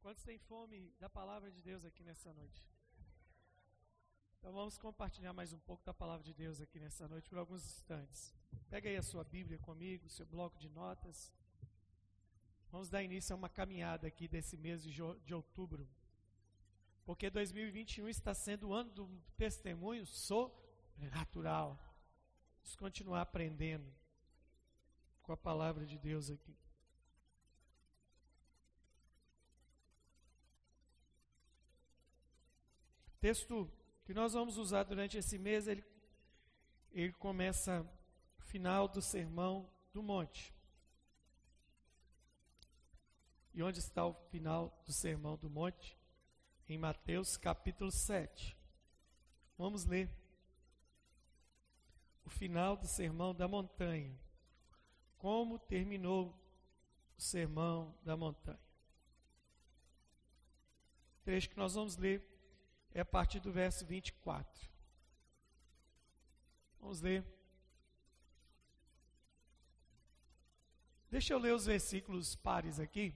Quantos têm fome da palavra de Deus aqui nessa noite? Então vamos compartilhar mais um pouco da palavra de Deus aqui nessa noite por alguns instantes. Pega aí a sua Bíblia comigo, seu bloco de notas. Vamos dar início a uma caminhada aqui desse mês de, de outubro. Porque 2021 está sendo o ano do testemunho sobrenatural. Vamos continuar aprendendo com a palavra de Deus aqui. Texto que nós vamos usar durante esse mês, ele, ele começa final do sermão do monte. E onde está o final do sermão do monte? Em Mateus capítulo 7. Vamos ler o final do sermão da montanha. Como terminou o sermão da montanha. Trecho que nós vamos ler é a partir do verso 24. Vamos ler. Deixa eu ler os versículos pares aqui.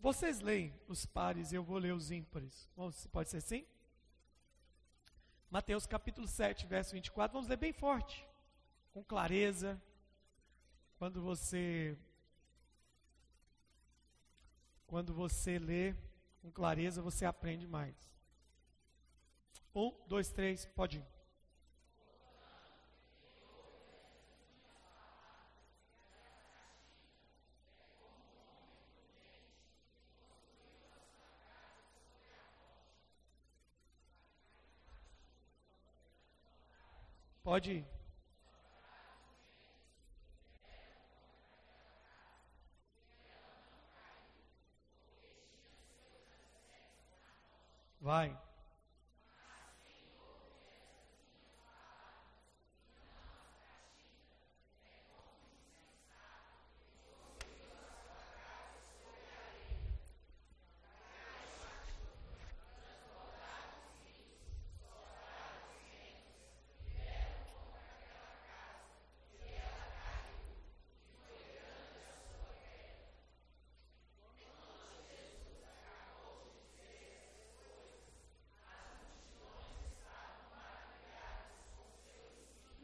Vocês leem os pares, eu vou ler os ímpares. Pode ser assim? Mateus capítulo 7, verso 24. Vamos ler bem forte, com clareza. Quando você quando você lê com clareza, você aprende mais. Um, dois, três, pode ir. Pode ir. Vai.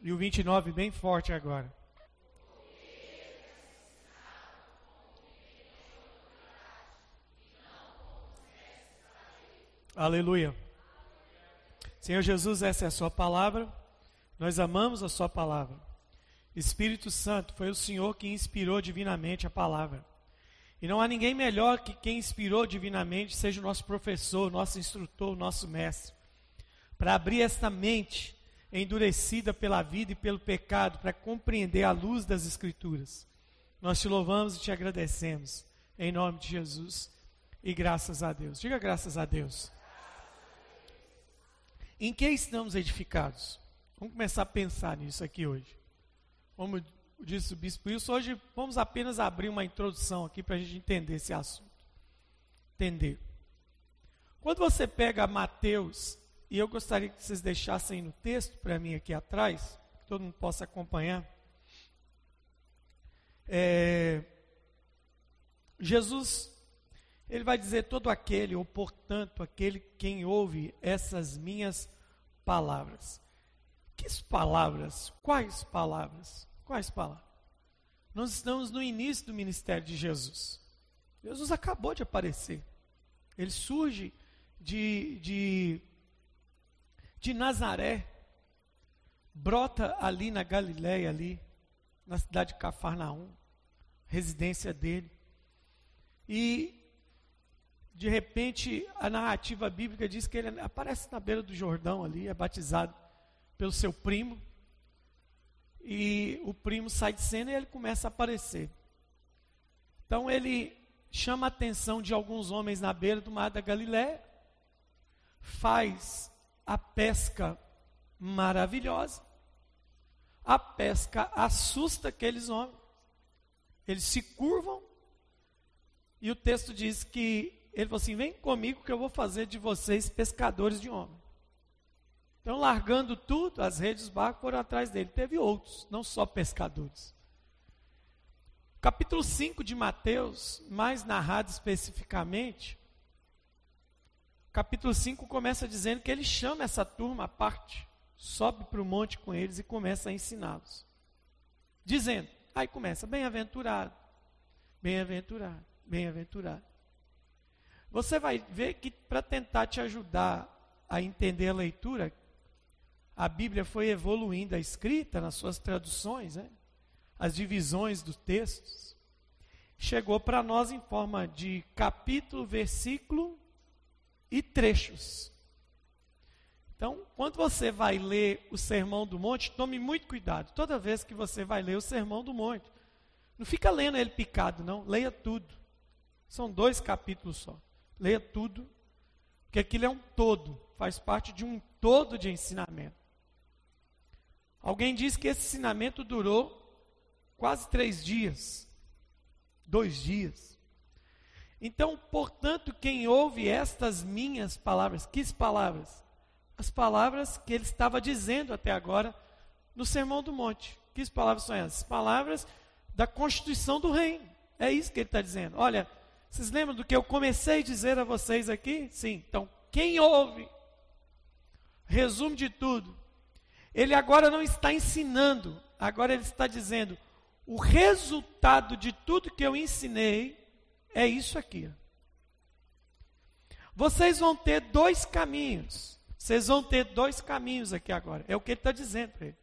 E o 29 bem forte agora. Aleluia. Senhor Jesus, essa é a Sua palavra. Nós amamos a Sua palavra. Espírito Santo, foi o Senhor que inspirou divinamente a palavra. E não há ninguém melhor que quem inspirou divinamente, seja o nosso professor, nosso instrutor, nosso mestre, para abrir esta mente endurecida pela vida e pelo pecado, para compreender a luz das Escrituras. Nós te louvamos e te agradecemos, em nome de Jesus, e graças a Deus. Diga graças a Deus. Em que estamos edificados? Vamos começar a pensar nisso aqui hoje. Como disse o bispo Wilson, hoje vamos apenas abrir uma introdução aqui para a gente entender esse assunto. Entender. Quando você pega Mateus e eu gostaria que vocês deixassem no texto para mim aqui atrás, que todo mundo possa acompanhar. É, Jesus, ele vai dizer todo aquele, ou portanto, aquele quem ouve essas minhas palavras. Que palavras? Quais palavras? Quais palavras? Nós estamos no início do ministério de Jesus. Jesus acabou de aparecer. Ele surge de, de de Nazaré, brota ali na Galiléia, ali, na cidade de Cafarnaum, residência dele. E, de repente, a narrativa bíblica diz que ele aparece na beira do Jordão ali, é batizado pelo seu primo. E o primo sai de cena e ele começa a aparecer. Então ele chama a atenção de alguns homens na beira do mar da Galiléia, faz a pesca maravilhosa. A pesca assusta aqueles homens. Eles se curvam e o texto diz que ele falou assim: Vem comigo que eu vou fazer de vocês pescadores de homens. Então, largando tudo, as redes barcos foram atrás dele. Teve outros, não só pescadores. Capítulo 5 de Mateus, mais narrado especificamente, capítulo 5 começa dizendo que ele chama essa turma à parte, sobe para o monte com eles e começa a ensiná-los. Dizendo, aí começa, bem-aventurado, bem-aventurado, bem-aventurado. Você vai ver que para tentar te ajudar a entender a leitura, a Bíblia foi evoluindo a escrita nas suas traduções, né? as divisões dos textos. Chegou para nós em forma de capítulo, versículo e trechos. Então, quando você vai ler o Sermão do Monte, tome muito cuidado. Toda vez que você vai ler o Sermão do Monte, não fica lendo ele picado, não. Leia tudo. São dois capítulos só. Leia tudo, porque aquilo é um todo, faz parte de um todo de ensinamento. Alguém diz que esse ensinamento durou quase três dias, dois dias. Então, portanto, quem ouve estas minhas palavras, que palavras? As palavras que ele estava dizendo até agora no Sermão do Monte. Que palavras são essas? Palavras da constituição do reino. É isso que ele está dizendo. Olha, vocês lembram do que eu comecei a dizer a vocês aqui? Sim. Então, quem ouve, resumo de tudo, ele agora não está ensinando, agora ele está dizendo: o resultado de tudo que eu ensinei é isso aqui. Vocês vão ter dois caminhos. Vocês vão ter dois caminhos aqui agora. É o que ele está dizendo para ele.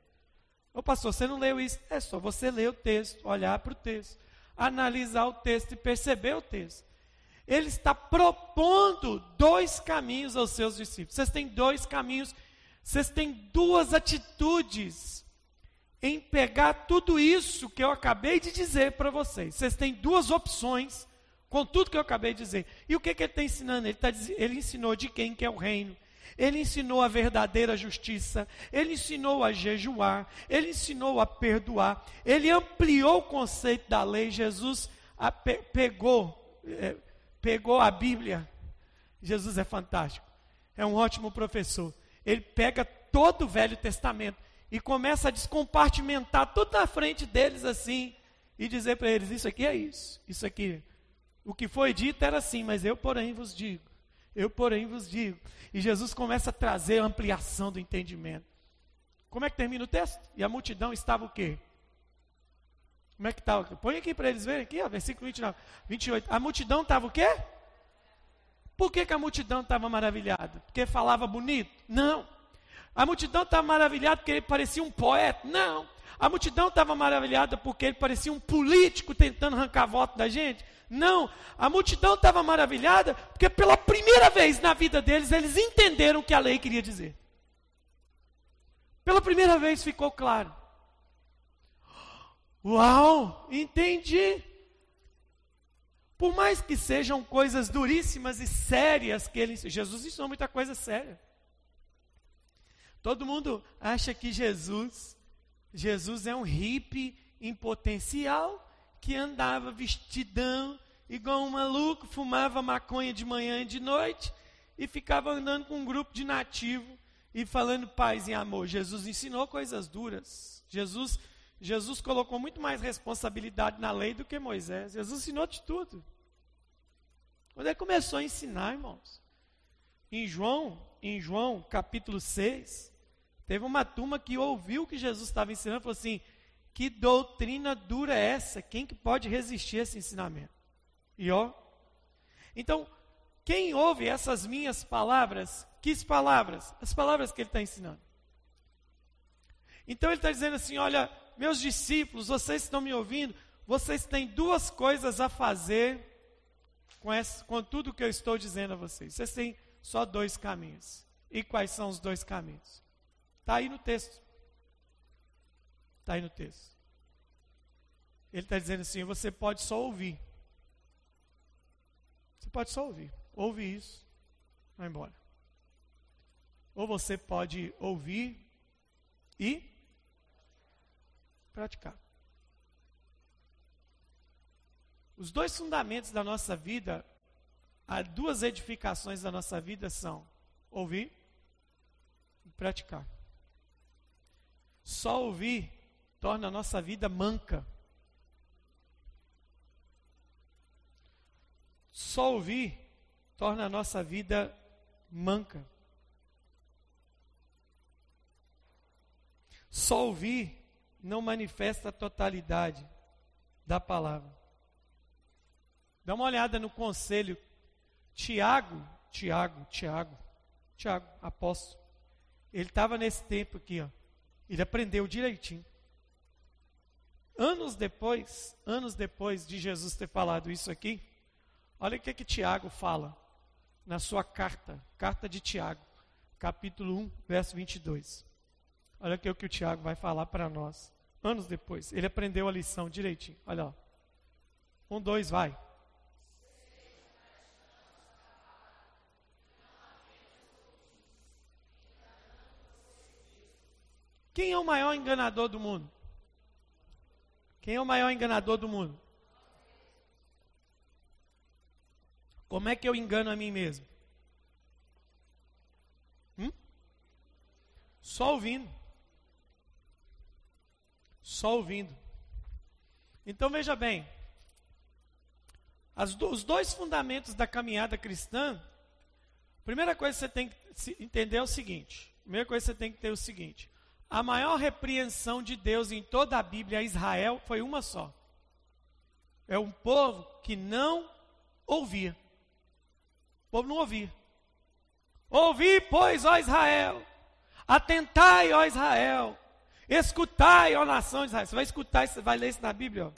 Ô pastor, você não leu isso? É só você ler o texto, olhar para o texto, analisar o texto e perceber o texto. Ele está propondo dois caminhos aos seus discípulos. Vocês têm dois caminhos, vocês têm duas atitudes em pegar tudo isso que eu acabei de dizer para vocês. Vocês têm duas opções com tudo que eu acabei de dizer. E o que, que ele está ensinando? Ele, tá, ele ensinou de quem que é o reino. Ele ensinou a verdadeira justiça, ele ensinou a jejuar, ele ensinou a perdoar, ele ampliou o conceito da lei. Jesus pe, pegou, é, pegou a Bíblia. Jesus é fantástico, é um ótimo professor. Ele pega todo o Velho Testamento e começa a descompartimentar tudo na frente deles assim e dizer para eles: Isso aqui é isso, isso aqui. O que foi dito era assim, mas eu, porém, vos digo. Eu, porém, vos digo. E Jesus começa a trazer a ampliação do entendimento. Como é que termina o texto? E a multidão estava o quê? Como é que está? Põe aqui para eles verem aqui, ó, versículo 29, 28. A multidão estava o quê? Por que, que a multidão estava maravilhada? Porque falava bonito? Não. A multidão estava maravilhada porque ele parecia um poeta? Não. A multidão estava maravilhada porque ele parecia um político tentando arrancar voto da gente? Não. A multidão estava maravilhada porque pela primeira vez na vida deles eles entenderam o que a lei queria dizer. Pela primeira vez ficou claro. Uau, entendi. Por mais que sejam coisas duríssimas e sérias que ele Jesus ensinou muita coisa séria. Todo mundo acha que Jesus, Jesus é um hippie em potencial que andava vestidão, igual um maluco, fumava maconha de manhã e de noite e ficava andando com um grupo de nativo e falando paz e amor. Jesus ensinou coisas duras. Jesus, Jesus colocou muito mais responsabilidade na lei do que Moisés. Jesus ensinou de tudo. Quando ele começou a ensinar, irmãos, em João, em João capítulo 6, Teve uma turma que ouviu o que Jesus estava ensinando e falou assim: que doutrina dura é essa? Quem que pode resistir a esse ensinamento? E ó, então, quem ouve essas minhas palavras, que palavras? As palavras que ele está ensinando. Então ele está dizendo assim: olha, meus discípulos, vocês estão me ouvindo, vocês têm duas coisas a fazer com, essa, com tudo que eu estou dizendo a vocês. Vocês têm só dois caminhos. E quais são os dois caminhos? Está aí no texto. Está aí no texto. Ele está dizendo assim: você pode só ouvir. Você pode só ouvir. Ouve isso, vai embora. Ou você pode ouvir e praticar. Os dois fundamentos da nossa vida, as duas edificações da nossa vida são ouvir e praticar. Só ouvir torna a nossa vida manca. Só ouvir torna a nossa vida manca. Só ouvir não manifesta a totalidade da palavra. Dá uma olhada no conselho. Tiago, Tiago, Tiago, Tiago, apóstolo. Ele estava nesse tempo aqui, ó. Ele aprendeu direitinho. Anos depois, anos depois de Jesus ter falado isso aqui, olha o que que Tiago fala na sua carta, carta de Tiago, capítulo 1, verso 22. Olha aqui o que o Tiago vai falar para nós. Anos depois, ele aprendeu a lição direitinho. Olha lá. Um, dois, vai. Quem é o maior enganador do mundo? Quem é o maior enganador do mundo? Como é que eu engano a mim mesmo? Hum? Só ouvindo. Só ouvindo. Então veja bem, do, os dois fundamentos da caminhada cristã, primeira coisa que você tem que entender é o seguinte: primeira coisa que você tem que ter é o seguinte: a maior repreensão de Deus em toda a Bíblia a Israel foi uma só. É um povo que não ouvia. O povo não ouvia. Ouvi, pois, ó Israel, atentai, ó Israel, escutai, ó nação de Israel. Você vai escutar, você vai ler isso na Bíblia. Ó.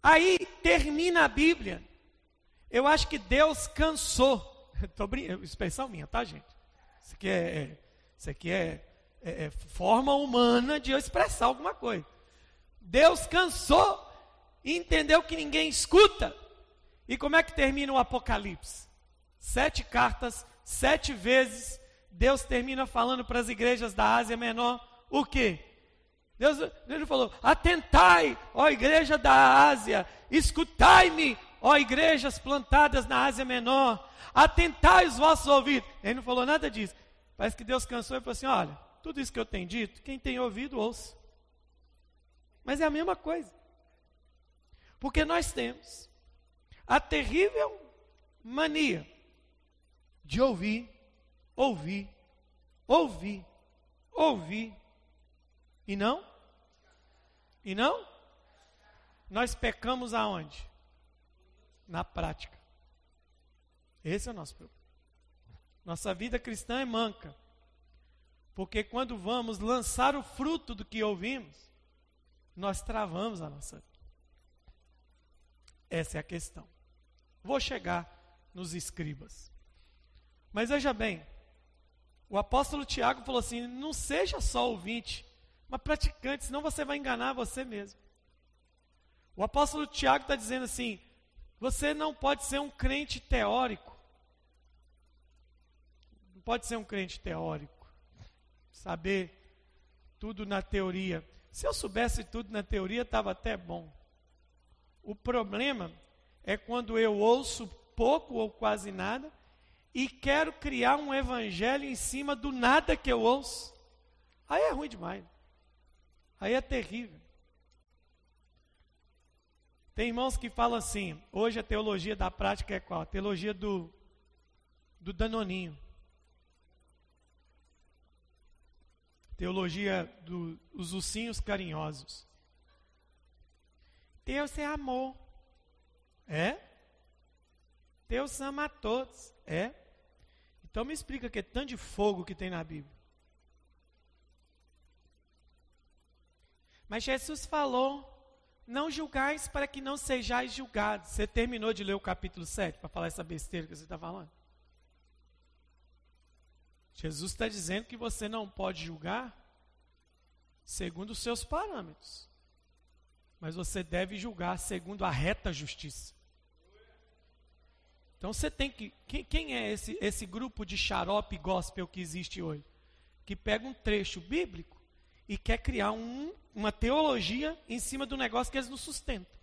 Aí termina a Bíblia. Eu acho que Deus cansou. Tô brincando, expressão minha, tá, gente? Isso aqui é, é isso aqui é é, é, forma humana de eu expressar alguma coisa. Deus cansou e entendeu que ninguém escuta. E como é que termina o Apocalipse? Sete cartas, sete vezes, Deus termina falando para as igrejas da Ásia Menor o quê? Deus, Deus falou: Atentai, ó igreja da Ásia, escutai-me, ó igrejas plantadas na Ásia Menor, atentai os vossos ouvidos. Ele não falou nada disso. Parece que Deus cansou e falou assim: Olha, tudo isso que eu tenho dito, quem tem ouvido, ouça. Mas é a mesma coisa. Porque nós temos a terrível mania de ouvir, ouvir, ouvir, ouvir. E não? E não? Nós pecamos aonde? Na prática. Esse é o nosso problema. Nossa vida cristã é manca. Porque quando vamos lançar o fruto do que ouvimos, nós travamos a nossa vida. Essa é a questão. Vou chegar nos escribas. Mas veja bem, o apóstolo Tiago falou assim: não seja só ouvinte, mas praticante, senão você vai enganar você mesmo. O apóstolo Tiago está dizendo assim: você não pode ser um crente teórico. Não pode ser um crente teórico saber tudo na teoria. Se eu soubesse tudo na teoria, estava até bom. O problema é quando eu ouço pouco ou quase nada e quero criar um evangelho em cima do nada que eu ouço. Aí é ruim demais. Aí é terrível. Tem irmãos que falam assim, hoje a teologia da prática é qual? A teologia do, do danoninho. Teologia dos ursinhos carinhosos. Deus é amor. É? Deus ama a todos. É? Então me explica que é tanto de fogo que tem na Bíblia. Mas Jesus falou: Não julgais para que não sejais julgados. Você terminou de ler o capítulo 7 para falar essa besteira que você está falando? Jesus está dizendo que você não pode julgar segundo os seus parâmetros, mas você deve julgar segundo a reta justiça. Então você tem que. Quem, quem é esse, esse grupo de xarope gospel que existe hoje? Que pega um trecho bíblico e quer criar um, uma teologia em cima do negócio que eles não sustentam.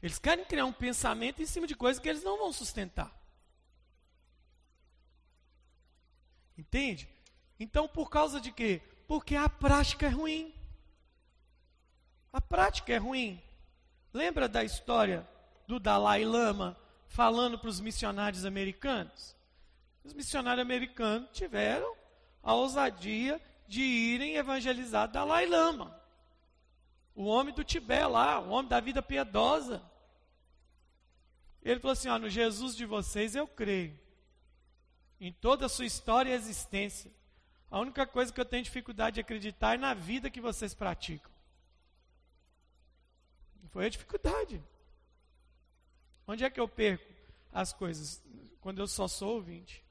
Eles querem criar um pensamento em cima de coisas que eles não vão sustentar. Entende? Então, por causa de quê? Porque a prática é ruim. A prática é ruim. Lembra da história do Dalai Lama falando para os missionários americanos? Os missionários americanos tiveram a ousadia de irem evangelizar Dalai Lama, o homem do Tibete lá, o homem da vida piedosa. Ele falou assim: ó, no Jesus de vocês eu creio, em toda a sua história e existência. A única coisa que eu tenho dificuldade de acreditar é na vida que vocês praticam. Foi a dificuldade. Onde é que eu perco as coisas? Quando eu só sou ouvinte.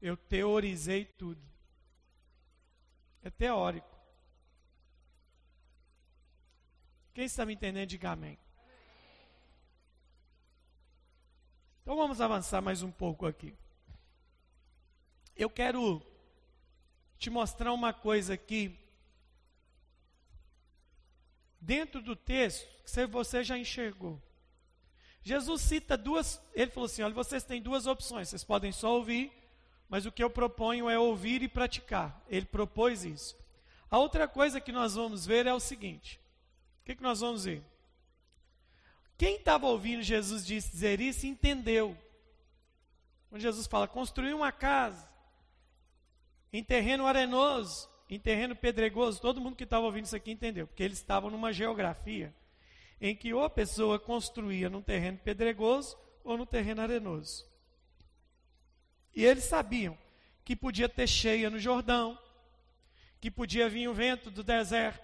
Eu teorizei tudo. É teórico. Quem está me entendendo, diga amém. Então vamos avançar mais um pouco aqui. Eu quero te mostrar uma coisa aqui. Dentro do texto, que você já enxergou. Jesus cita duas, ele falou assim: olha, vocês têm duas opções, vocês podem só ouvir, mas o que eu proponho é ouvir e praticar. Ele propôs isso. A outra coisa que nós vamos ver é o seguinte: o que, que nós vamos ver? Quem estava ouvindo Jesus dizer isso entendeu. Quando Jesus fala, construir uma casa em terreno arenoso, em terreno pedregoso, todo mundo que estava ouvindo isso aqui entendeu, porque eles estavam numa geografia em que ou a pessoa construía num terreno pedregoso ou no terreno arenoso. E eles sabiam que podia ter cheia no Jordão, que podia vir o vento do deserto,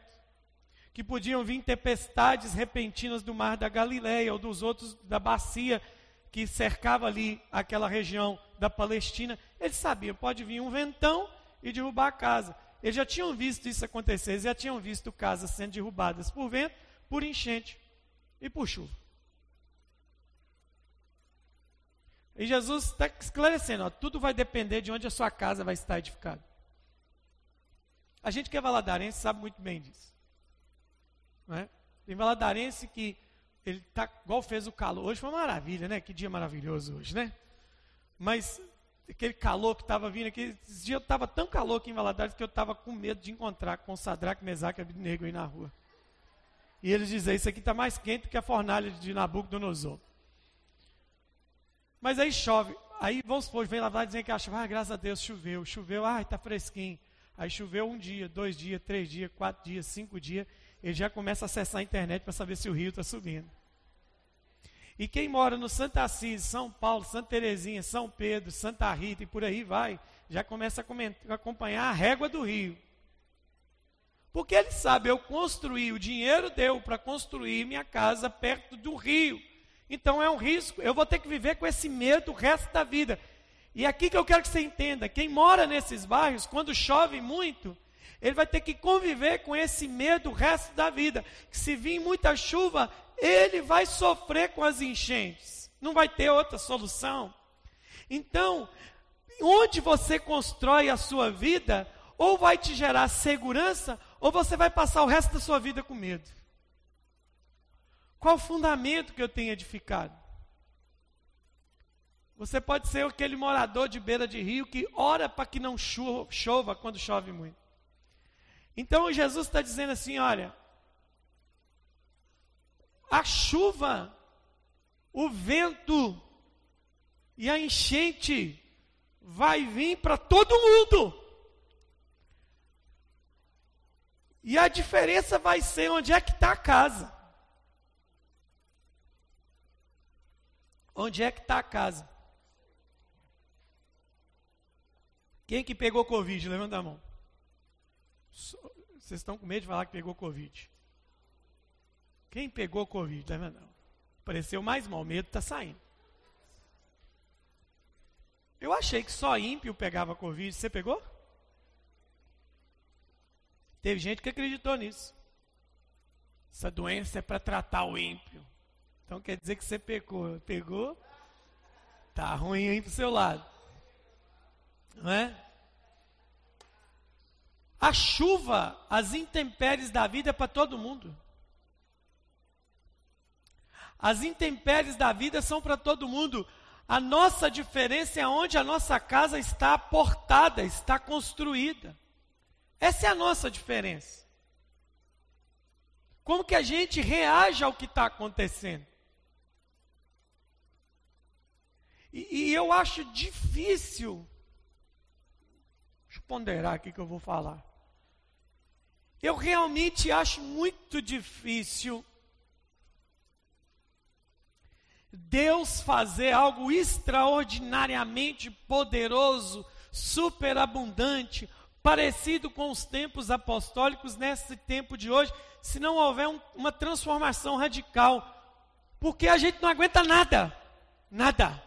que podiam vir tempestades repentinas do mar da Galileia ou dos outros da bacia que cercava ali aquela região da Palestina. Eles sabiam, pode vir um ventão e derrubar a casa. Eles já tinham visto isso acontecer, eles já tinham visto casas sendo derrubadas por vento, por enchente e por chuva. E Jesus está esclarecendo: ó, tudo vai depender de onde a sua casa vai estar edificada. A gente que é valadarense sabe muito bem disso. Não é? Tem valadarense que ele tá igual fez o calor. Hoje foi uma maravilha, né? Que dia maravilhoso hoje, né? Mas aquele calor que estava vindo aqui, esses dias eu estava tão calor aqui em Valadares que eu estava com medo de encontrar com Sadraque, Mesaque e Abednego aí na rua. E eles dizem, isso aqui está mais quente que a fornalha de Nabucodonosor. Mas aí chove. Aí vamos supor, vem lá dizer que acha, ah, graças a Deus choveu, choveu, ah, está fresquinho. Aí choveu um dia, dois dias, três dias, quatro dias, cinco dias. Ele já começa a acessar a internet para saber se o rio está subindo. E quem mora no Santa Assis, São Paulo, Santa Terezinha, São Pedro, Santa Rita e por aí vai, já começa a acompanhar a régua do rio. Porque ele sabe, eu construí, o dinheiro deu para construir minha casa perto do rio. Então é um risco, eu vou ter que viver com esse medo o resto da vida. E aqui que eu quero que você entenda: quem mora nesses bairros, quando chove muito, ele vai ter que conviver com esse medo o resto da vida. Que se vir muita chuva, ele vai sofrer com as enchentes. Não vai ter outra solução. Então, onde você constrói a sua vida, ou vai te gerar segurança, ou você vai passar o resto da sua vida com medo. Qual o fundamento que eu tenho edificado? Você pode ser aquele morador de beira de rio que ora para que não chova quando chove muito. Então Jesus está dizendo assim: olha, a chuva, o vento e a enchente vai vir para todo mundo. E a diferença vai ser onde é que está a casa. Onde é que está a casa? Quem que pegou Covid? Levanta a mão. Vocês estão com medo de falar que pegou Covid. Quem pegou Covid? A mão. Pareceu mais mal, medo está saindo. Eu achei que só ímpio pegava Covid. Você pegou? Teve gente que acreditou nisso. Essa doença é para tratar o ímpio. Então quer dizer que você pegou. Pegou? Tá ruim aí pro seu lado. Não é? A chuva, as intempéries da vida é para todo mundo. As intempéries da vida são para todo mundo. A nossa diferença é onde a nossa casa está portada, está construída. Essa é a nossa diferença. como que a gente reage ao que está acontecendo. E, e, eu acho difícil, deixa eu ponderar aqui que eu vou falar. Eu realmente acho muito difícil Deus fazer algo extraordinariamente poderoso, superabundante, parecido com os tempos apostólicos nesse tempo de hoje, se não houver um, uma transformação radical. Porque a gente não aguenta nada. Nada.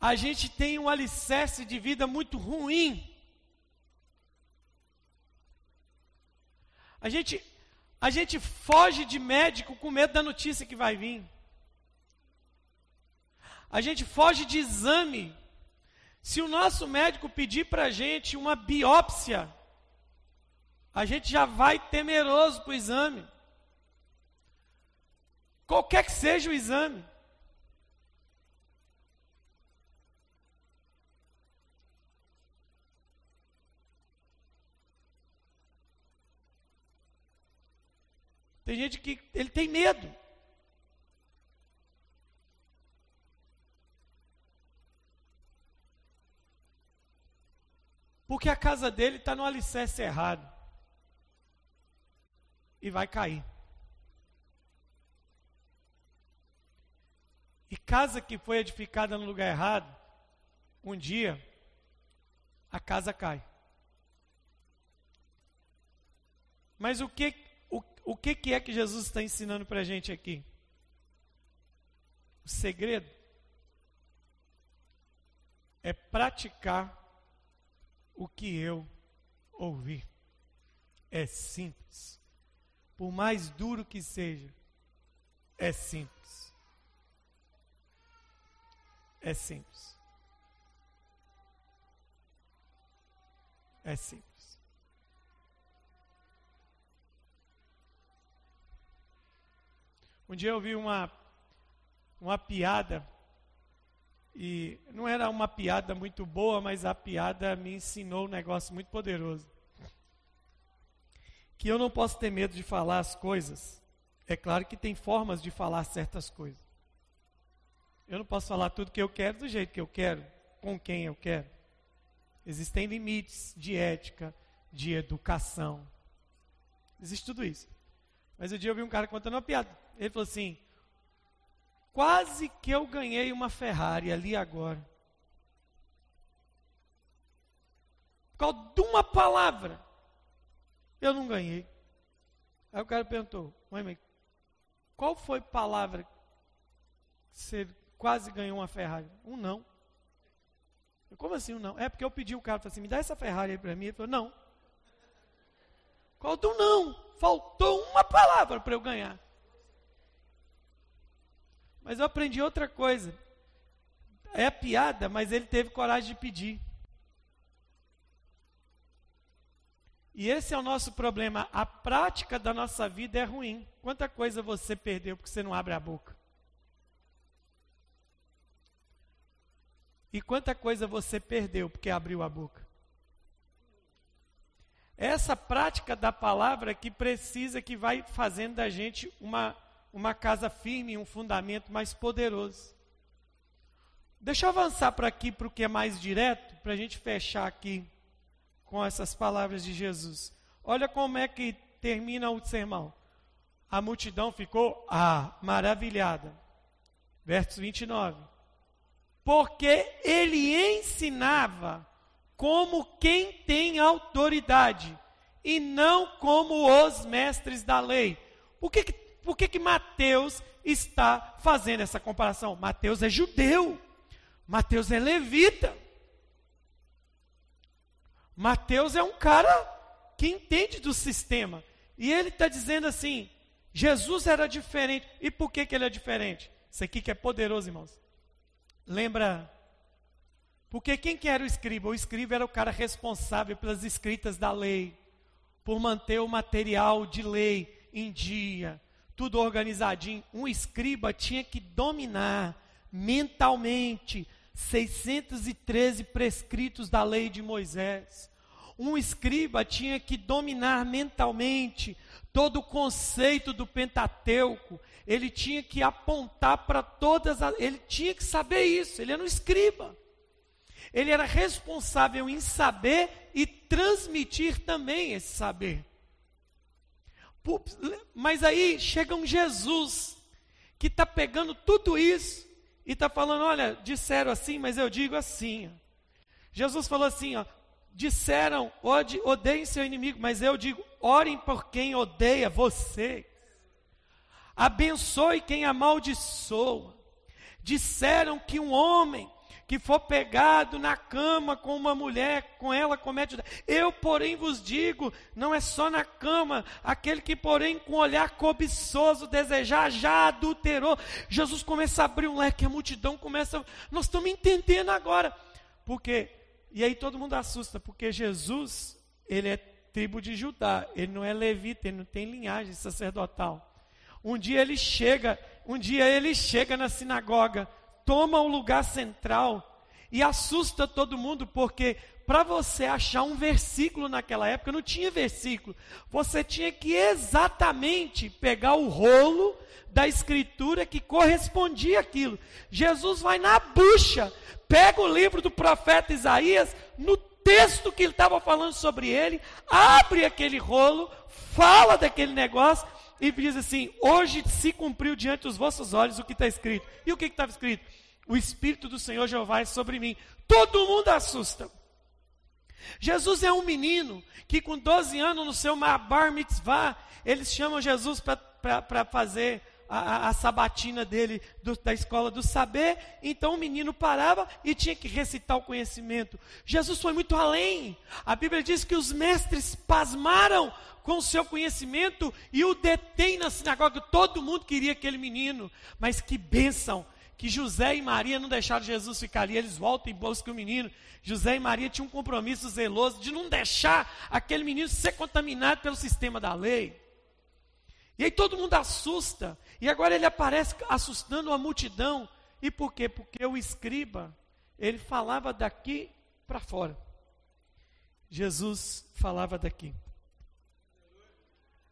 A gente tem um alicerce de vida muito ruim. A gente, a gente foge de médico com medo da notícia que vai vir. A gente foge de exame. Se o nosso médico pedir para a gente uma biópsia, a gente já vai temeroso para o exame. Qualquer que seja o exame. Tem gente que ele tem medo. Porque a casa dele está no alicerce errado. E vai cair. E casa que foi edificada no lugar errado, um dia, a casa cai. Mas o que o que, que é que Jesus está ensinando para a gente aqui? O segredo é praticar o que eu ouvi. É simples. Por mais duro que seja, é simples. É simples. É simples. Um dia eu vi uma, uma piada, e não era uma piada muito boa, mas a piada me ensinou um negócio muito poderoso. Que eu não posso ter medo de falar as coisas. É claro que tem formas de falar certas coisas. Eu não posso falar tudo que eu quero do jeito que eu quero, com quem eu quero. Existem limites de ética, de educação. Existe tudo isso. Mas um dia eu vi um cara contando uma piada. Ele falou assim: quase que eu ganhei uma Ferrari ali agora. Por causa de uma palavra, eu não ganhei. Aí o cara perguntou: mãe, qual foi a palavra que você quase ganhou uma Ferrari? Um não. Eu, Como assim um não? É porque eu pedi o cara, falei assim, me dá essa Ferrari aí para mim. Ele falou, não. Qual do não? Faltou uma palavra para eu ganhar. Mas eu aprendi outra coisa. É piada, mas ele teve coragem de pedir. E esse é o nosso problema. A prática da nossa vida é ruim. Quanta coisa você perdeu porque você não abre a boca? E quanta coisa você perdeu porque abriu a boca? Essa prática da palavra que precisa, que vai fazendo da gente uma uma casa firme, um fundamento mais poderoso. Deixa eu avançar para aqui, para o que é mais direto, para a gente fechar aqui com essas palavras de Jesus. Olha como é que termina o sermão. A multidão ficou ah, maravilhada. Verso 29. Porque ele ensinava como quem tem autoridade e não como os mestres da lei. O que, que por que, que Mateus está fazendo essa comparação? Mateus é judeu, Mateus é levita. Mateus é um cara que entende do sistema. E ele está dizendo assim: Jesus era diferente. E por que, que ele é diferente? Isso aqui que é poderoso, irmãos. Lembra? Porque quem que era o escriba? O escriba era o cara responsável pelas escritas da lei, por manter o material de lei em dia, tudo organizadinho. Um escriba tinha que dominar mentalmente 613 prescritos da lei de Moisés. Um escriba tinha que dominar mentalmente todo o conceito do Pentateuco. Ele tinha que apontar para todas as. Ele tinha que saber isso. Ele era um escriba. Ele era responsável em saber e transmitir também esse saber. Mas aí chega um Jesus que está pegando tudo isso e está falando: olha, disseram assim, mas eu digo assim. Jesus falou assim: ó, disseram, ode, odeiem seu inimigo, mas eu digo, orem por quem odeia você. Abençoe quem amaldiçoa. Disseram que um homem que for pegado na cama com uma mulher, com ela comete. Eu, porém, vos digo: não é só na cama, aquele que, porém, com olhar cobiçoso desejar, já adulterou. Jesus começa a abrir um leque, a multidão começa. Nós estamos entendendo agora. Porque e aí todo mundo assusta, porque Jesus, ele é tribo de Judá, ele não é levita, ele não tem linhagem sacerdotal. Um dia ele chega, um dia ele chega na sinagoga, toma o lugar central e assusta todo mundo, porque para você achar um versículo naquela época, não tinha versículo. Você tinha que exatamente pegar o rolo da escritura que correspondia aquilo. Jesus vai na bucha, pega o livro do profeta Isaías, no texto que ele estava falando sobre ele, abre aquele rolo, fala daquele negócio e diz assim: Hoje se cumpriu diante dos vossos olhos o que está escrito. E o que estava escrito? O Espírito do Senhor Jeová é sobre mim. Todo mundo assusta. Jesus é um menino que com 12 anos no seu bar mitzvah, eles chamam Jesus para fazer a, a, sabatina dele do, da escola do saber, então o menino parava e tinha que recitar o conhecimento. Jesus foi muito além. A Bíblia diz que os mestres pasmaram com o seu conhecimento e o detém na sinagoga. Todo mundo queria aquele menino, mas que bênção que José e Maria não deixaram Jesus ficar ali, eles voltam e buscam o menino. José e Maria tinham um compromisso zeloso de não deixar aquele menino ser contaminado pelo sistema da lei. E aí todo mundo assusta. E agora ele aparece assustando a multidão. E por quê? Porque o escriba, ele falava daqui para fora. Jesus falava daqui.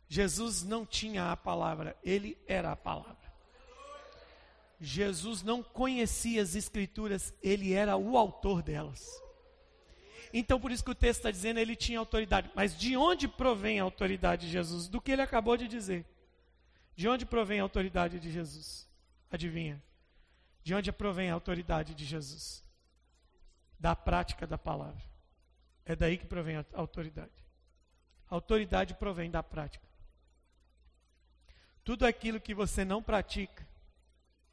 Jesus não tinha a palavra, ele era a palavra. Jesus não conhecia as escrituras, ele era o autor delas. Então, por isso que o texto está dizendo, ele tinha autoridade. Mas de onde provém a autoridade de Jesus? Do que ele acabou de dizer. De onde provém a autoridade de Jesus? Adivinha? De onde provém a autoridade de Jesus? Da prática da palavra. É daí que provém a autoridade. A autoridade provém da prática. Tudo aquilo que você não pratica,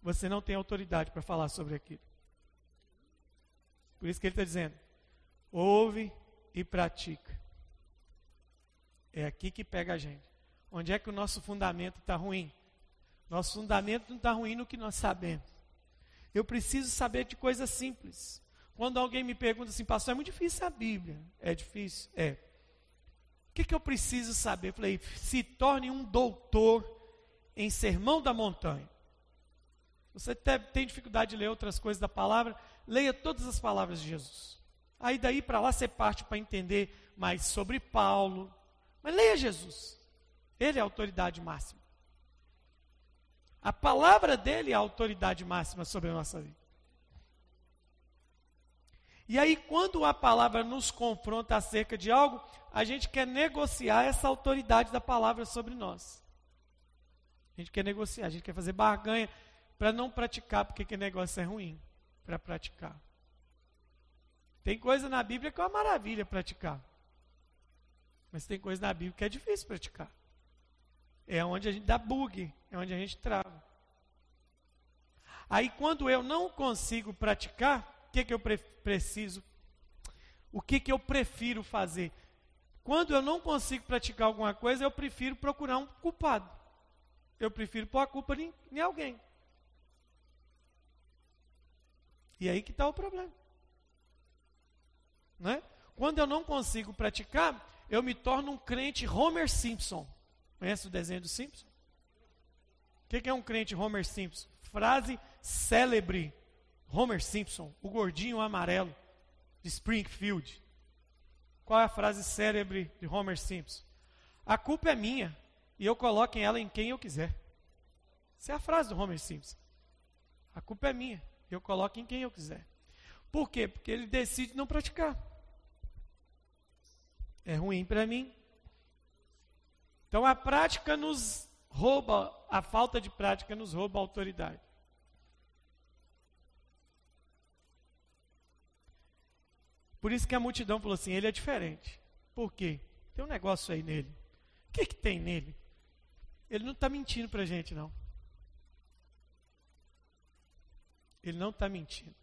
você não tem autoridade para falar sobre aquilo. Por isso que ele está dizendo: ouve e pratica. É aqui que pega a gente. Onde é que o nosso fundamento está ruim? Nosso fundamento não está ruim no que nós sabemos. Eu preciso saber de coisas simples. Quando alguém me pergunta assim, pastor, é muito difícil a Bíblia. É difícil? É. O que, que eu preciso saber? Eu falei, se torne um doutor em sermão da montanha. Você tem dificuldade de ler outras coisas da palavra, leia todas as palavras de Jesus. Aí daí para lá você parte para entender mais sobre Paulo. Mas leia Jesus. Ele é a autoridade máxima. A palavra dele é a autoridade máxima sobre a nossa vida. E aí, quando a palavra nos confronta acerca de algo, a gente quer negociar essa autoridade da palavra sobre nós. A gente quer negociar, a gente quer fazer barganha para não praticar, porque que negócio é ruim para praticar. Tem coisa na Bíblia que é uma maravilha praticar. Mas tem coisa na Bíblia que é difícil praticar. É onde a gente dá bug, é onde a gente trava. Aí quando eu não consigo praticar, o que, que eu pre preciso? O que, que eu prefiro fazer? Quando eu não consigo praticar alguma coisa, eu prefiro procurar um culpado. Eu prefiro pôr a culpa em, em alguém. E aí que está o problema. Né? Quando eu não consigo praticar, eu me torno um crente Homer Simpson. Conhece o desenho do Simpson? O que é um crente Homer Simpson? Frase célebre. Homer Simpson, o gordinho amarelo de Springfield. Qual é a frase célebre de Homer Simpson? A culpa é minha e eu coloco ela em quem eu quiser. Essa é a frase do Homer Simpson. A culpa é minha, eu coloco em quem eu quiser. Por quê? Porque ele decide não praticar. É ruim para mim. Então a prática nos rouba, a falta de prática nos rouba a autoridade. Por isso que a multidão falou assim: ele é diferente. Por quê? Tem um negócio aí nele. O que, que tem nele? Ele não está mentindo para a gente, não. Ele não está mentindo.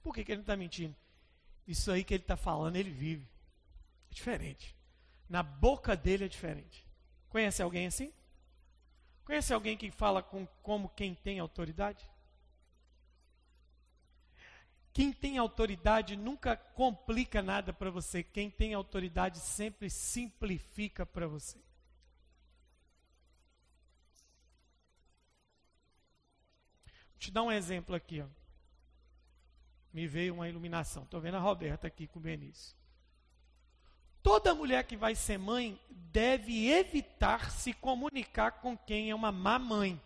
Por que, que ele não está mentindo? Isso aí que ele está falando, ele vive. É diferente. Na boca dele é diferente. Conhece alguém assim? Conhece alguém que fala com, como quem tem autoridade? Quem tem autoridade nunca complica nada para você. Quem tem autoridade sempre simplifica para você. Te dar um exemplo aqui. Ó. Me veio uma iluminação. Estou vendo a Roberta aqui com o Benício. Toda mulher que vai ser mãe deve evitar se comunicar com quem é uma má mãe.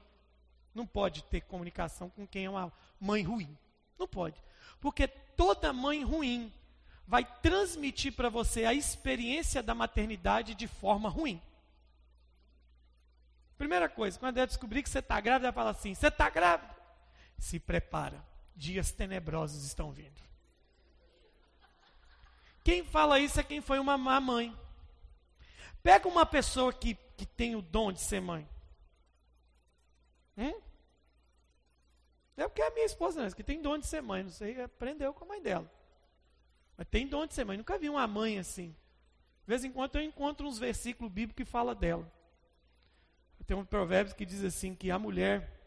Não pode ter comunicação com quem é uma mãe ruim. Não pode. Porque toda mãe ruim vai transmitir para você a experiência da maternidade de forma ruim. Primeira coisa, quando ela descobrir que você está grávida, ela fala assim: Você está grávida? Se prepara, dias tenebrosos estão vindo. Quem fala isso é quem foi uma má mãe. Pega uma pessoa que, que tem o dom de ser mãe. Hum? É porque é a minha esposa, né, que tem dom de ser mãe. Não sei, aprendeu com a mãe dela. Mas tem dom de ser mãe. Nunca vi uma mãe assim. De vez em quando eu encontro uns versículos bíblicos que fala dela. Tem um provérbio que diz assim que a mulher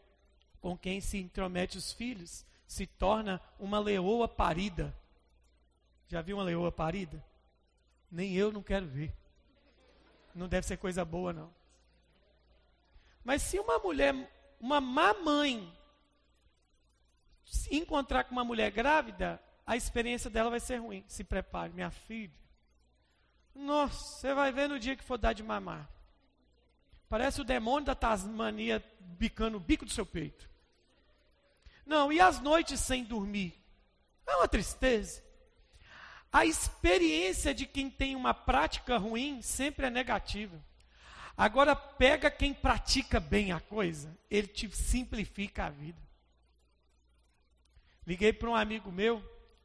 com quem se intromete os filhos se torna uma leoa parida. Já viu uma leoa parida? Nem eu não quero ver. Não deve ser coisa boa, não. Mas se uma mulher, uma má mãe, se encontrar com uma mulher grávida, a experiência dela vai ser ruim. Se prepare, minha filha. Nossa, você vai ver no dia que for dar de mamar. Parece o demônio da Tasmania bicando o bico do seu peito. Não, e as noites sem dormir? É uma tristeza. A experiência de quem tem uma prática ruim sempre é negativa. Agora pega quem pratica bem a coisa, ele te simplifica a vida. Liguei para um amigo meu,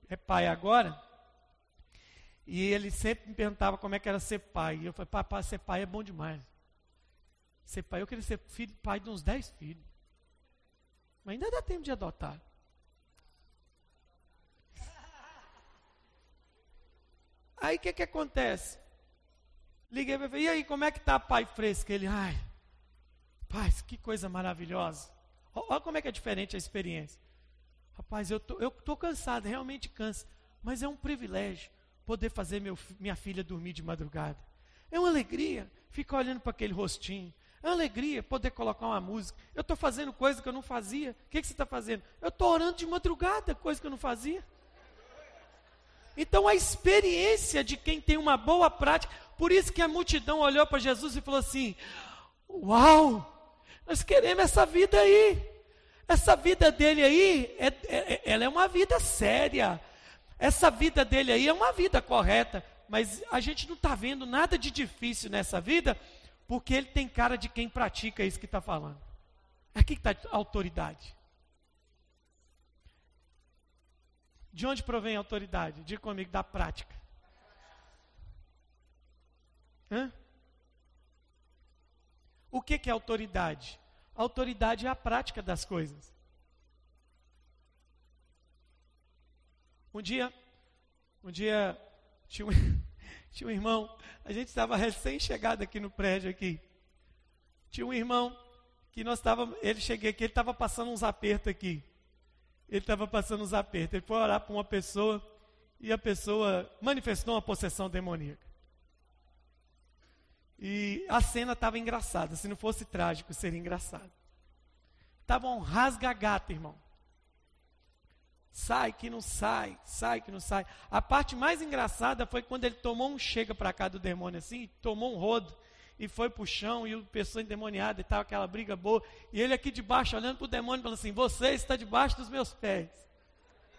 é pai agora, e ele sempre me perguntava como é que era ser pai. E eu falei, papai, ser pai é bom demais. Ser pai, eu queria ser filho, pai de uns 10 filhos. Mas ainda dá tempo de adotar. Aí o que, que acontece? Liguei para ele, e aí, como é que está pai fresco? Ele, ai, pai, que coisa maravilhosa. Olha como é que é diferente a experiência. Rapaz, eu tô, eu tô cansado, realmente canso, mas é um privilégio poder fazer meu, minha filha dormir de madrugada. É uma alegria ficar olhando para aquele rostinho. É uma alegria poder colocar uma música. Eu estou fazendo coisa que eu não fazia. O que, que você está fazendo? Eu estou orando de madrugada, coisa que eu não fazia. Então a experiência de quem tem uma boa prática, por isso que a multidão olhou para Jesus e falou assim: Uau, nós queremos essa vida aí. Essa vida dele aí, é, é, ela é uma vida séria. Essa vida dele aí é uma vida correta. Mas a gente não está vendo nada de difícil nessa vida, porque ele tem cara de quem pratica isso que está falando. Aqui que está a autoridade. De onde provém a autoridade? Diga comigo, da prática. Hã? O que, que é autoridade? autoridade é a prática das coisas. Um dia, um dia, tinha um, tinha um irmão, a gente estava recém-chegado aqui no prédio aqui. Tinha um irmão que nós estávamos, ele cheguei aqui, ele estava passando uns apertos aqui. Ele estava passando uns apertos. Ele foi orar para uma pessoa e a pessoa manifestou uma possessão demoníaca. E a cena estava engraçada. Se não fosse trágico, seria engraçado. Estava um rasga-gato, irmão. Sai que não sai, sai que não sai. A parte mais engraçada foi quando ele tomou um chega para cá do demônio assim, tomou um rodo e foi para o chão e o pessoa endemoniada e tal, aquela briga boa. E ele aqui debaixo olhando para o demônio falando assim: Você está debaixo dos meus pés.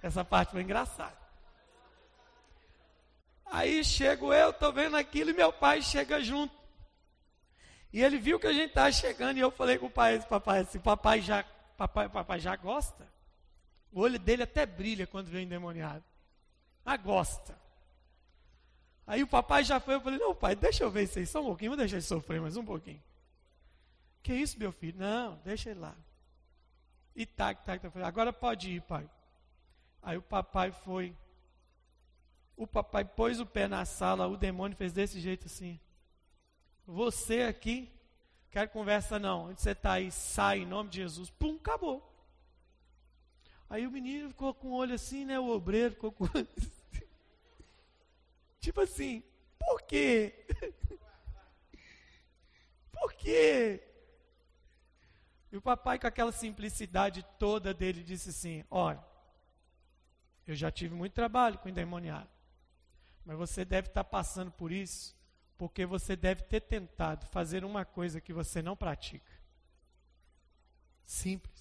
Essa parte foi engraçada. Aí chego eu, estou vendo aquilo e meu pai chega junto. E ele viu que a gente estava chegando e eu falei com o pai, papai, assim, papai já, papai, papai já gosta. O olho dele até brilha quando vem endemoniado. Ah, gosta. Aí o papai já foi, eu falei, não, pai, deixa eu ver isso aí só um pouquinho, vou deixar ele sofrer mais um pouquinho. Que isso, meu filho? Não, deixa ele lá. E tá, tá, tá. Agora pode ir, pai. Aí o papai foi. O papai pôs o pé na sala, o demônio fez desse jeito assim. Você aqui, quero conversa não. Onde você está aí, sai em nome de Jesus. Pum, acabou. Aí o menino ficou com o olho assim, né? O obreiro ficou com o olho assim. Tipo assim, por quê? por quê? E o papai, com aquela simplicidade toda dele, disse assim: Olha, eu já tive muito trabalho com endemoniado, mas você deve estar passando por isso porque você deve ter tentado fazer uma coisa que você não pratica. Simples.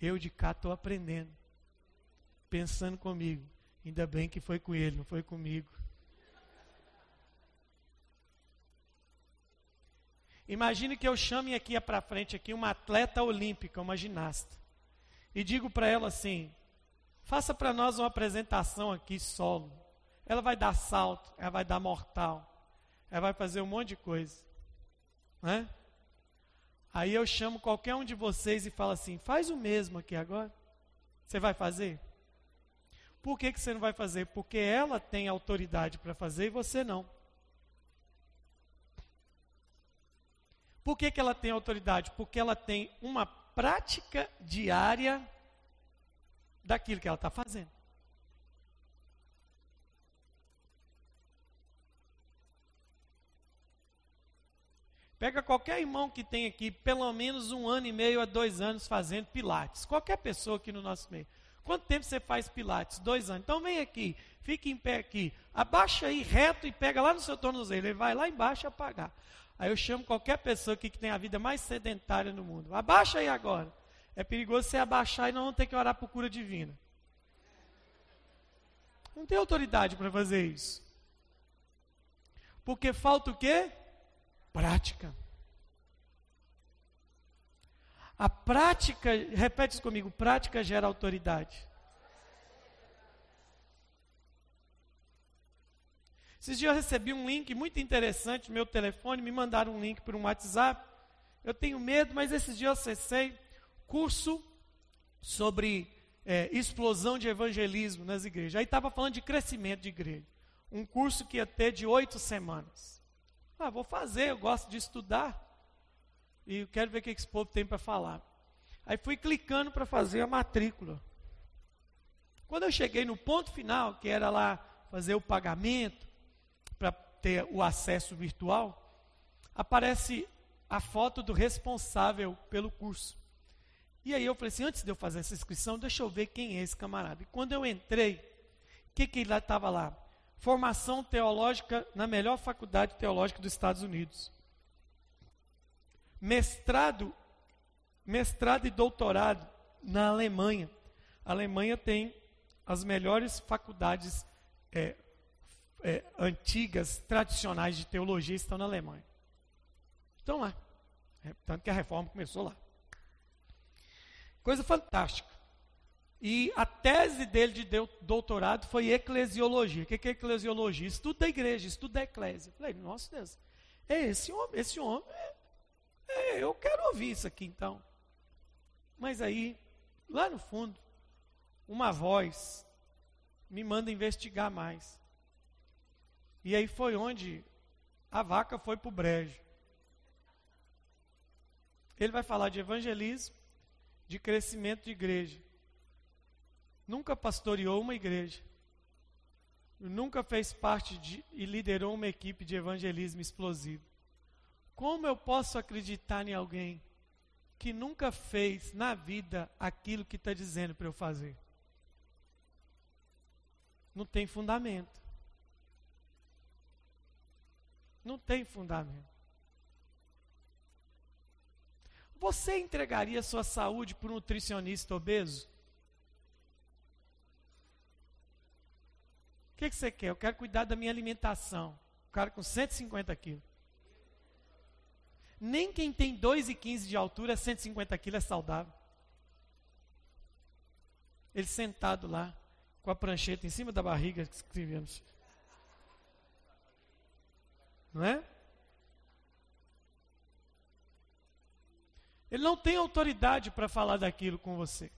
Eu de cá estou aprendendo, pensando comigo. Ainda bem que foi com ele, não foi comigo. Imagine que eu chame aqui para frente aqui uma atleta olímpica, uma ginasta, e digo para ela assim: faça para nós uma apresentação aqui solo. Ela vai dar salto, ela vai dar mortal, ela vai fazer um monte de coisa. Né? Aí eu chamo qualquer um de vocês e falo assim: faz o mesmo aqui agora. Você vai fazer? Por que, que você não vai fazer? Porque ela tem autoridade para fazer e você não. Por que, que ela tem autoridade? Porque ela tem uma prática diária daquilo que ela está fazendo. Pega qualquer irmão que tem aqui pelo menos um ano e meio a dois anos fazendo pilates. Qualquer pessoa aqui no nosso meio. Quanto tempo você faz pilates? Dois anos. Então vem aqui, fique em pé aqui. Abaixa aí reto e pega lá no seu tornozelo. Ele vai lá embaixo apagar. Aí eu chamo qualquer pessoa aqui que tem a vida mais sedentária no mundo. Abaixa aí agora. É perigoso você abaixar e não ter que orar por cura divina. Não tem autoridade para fazer isso. Porque falta o quê? Prática. A prática, repete isso comigo, prática gera autoridade. Esses dias eu recebi um link muito interessante no meu telefone, me mandaram um link por um WhatsApp. Eu tenho medo, mas esses dias eu acessei curso sobre é, explosão de evangelismo nas igrejas. Aí estava falando de crescimento de igreja. Um curso que ia ter de oito semanas. Ah, vou fazer, eu gosto de estudar. E eu quero ver o que esse povo tem para falar. Aí fui clicando para fazer a matrícula. Quando eu cheguei no ponto final, que era lá fazer o pagamento, para ter o acesso virtual, aparece a foto do responsável pelo curso. E aí eu falei assim, antes de eu fazer essa inscrição, deixa eu ver quem é esse camarada. E quando eu entrei, o que que estava lá? Formação teológica na melhor faculdade teológica dos Estados Unidos. Mestrado, mestrado e doutorado na Alemanha. A Alemanha tem as melhores faculdades é, é, antigas, tradicionais de teologia estão na Alemanha. Estão lá. É, tanto que a reforma começou lá. Coisa fantástica. E a tese dele de doutorado foi eclesiologia. O que é eclesiologia? Estudo da igreja, estudo da eclésia. Falei, nossa Deus, é esse homem, esse homem, é, é, eu quero ouvir isso aqui então. Mas aí, lá no fundo, uma voz me manda investigar mais. E aí foi onde a vaca foi para o brejo. Ele vai falar de evangelismo, de crescimento de igreja nunca pastoreou uma igreja, nunca fez parte de, e liderou uma equipe de evangelismo explosivo. Como eu posso acreditar em alguém que nunca fez na vida aquilo que está dizendo para eu fazer? não tem fundamento. Não tem fundamento. Você entregaria sua saúde por um nutricionista obeso? Que, que você quer? Eu quero cuidar da minha alimentação. O cara com 150 quilos. Nem quem tem 2,15 de altura, 150 quilos é saudável. Ele sentado lá, com a prancheta em cima da barriga, escrevemos. Não é? Ele não tem autoridade para falar daquilo com você.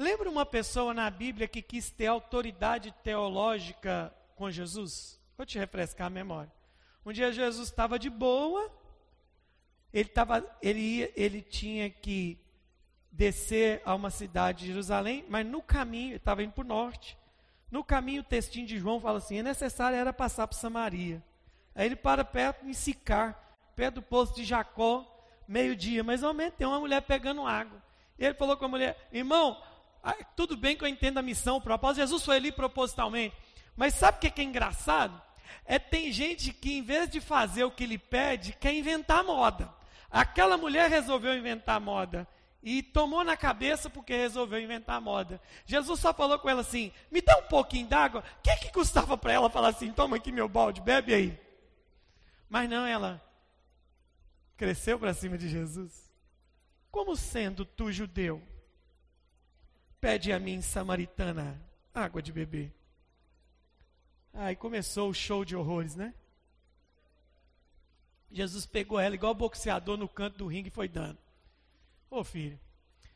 Lembra uma pessoa na Bíblia que quis ter autoridade teológica com Jesus? Vou te refrescar a memória. Um dia Jesus estava de boa, ele, tava, ele, ia, ele tinha que descer a uma cidade de Jerusalém, mas no caminho, ele estava indo para o norte. No caminho, o textinho de João fala assim: é necessário era passar por Samaria. Aí ele para perto de Sicar, perto do poço de Jacó, meio-dia, mais ou menos, tem uma mulher pegando água. E ele falou com a mulher: irmão, tudo bem que eu entendo a missão, o propósito, Jesus foi ali propositalmente, mas sabe o que é engraçado? É tem gente que, em vez de fazer o que ele pede, quer inventar moda. Aquela mulher resolveu inventar moda e tomou na cabeça porque resolveu inventar moda. Jesus só falou com ela assim: me dá um pouquinho d'água. O que, que custava para ela falar assim: toma aqui meu balde, bebe aí? Mas não, ela cresceu para cima de Jesus. Como sendo tu judeu, pede a mim, samaritana, água de beber. Aí começou o show de horrores, né? Jesus pegou ela igual boxeador no canto do ringue e foi dando. Ô filho,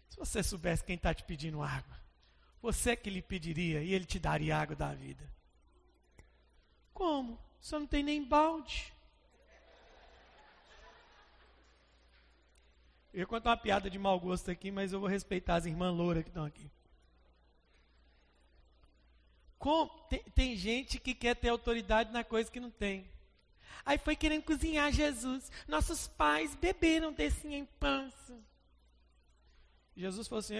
se você soubesse quem está te pedindo água, você é que lhe pediria e ele te daria água da vida. Como? Você não tem nem balde. Eu ia contar uma piada de mau gosto aqui, mas eu vou respeitar as irmãs louras que estão aqui. Com, tem, tem, gente que quer ter autoridade na coisa que não tem. Aí foi querendo cozinhar Jesus. Nossos pais beberam desse em pança. Jesus falou assim: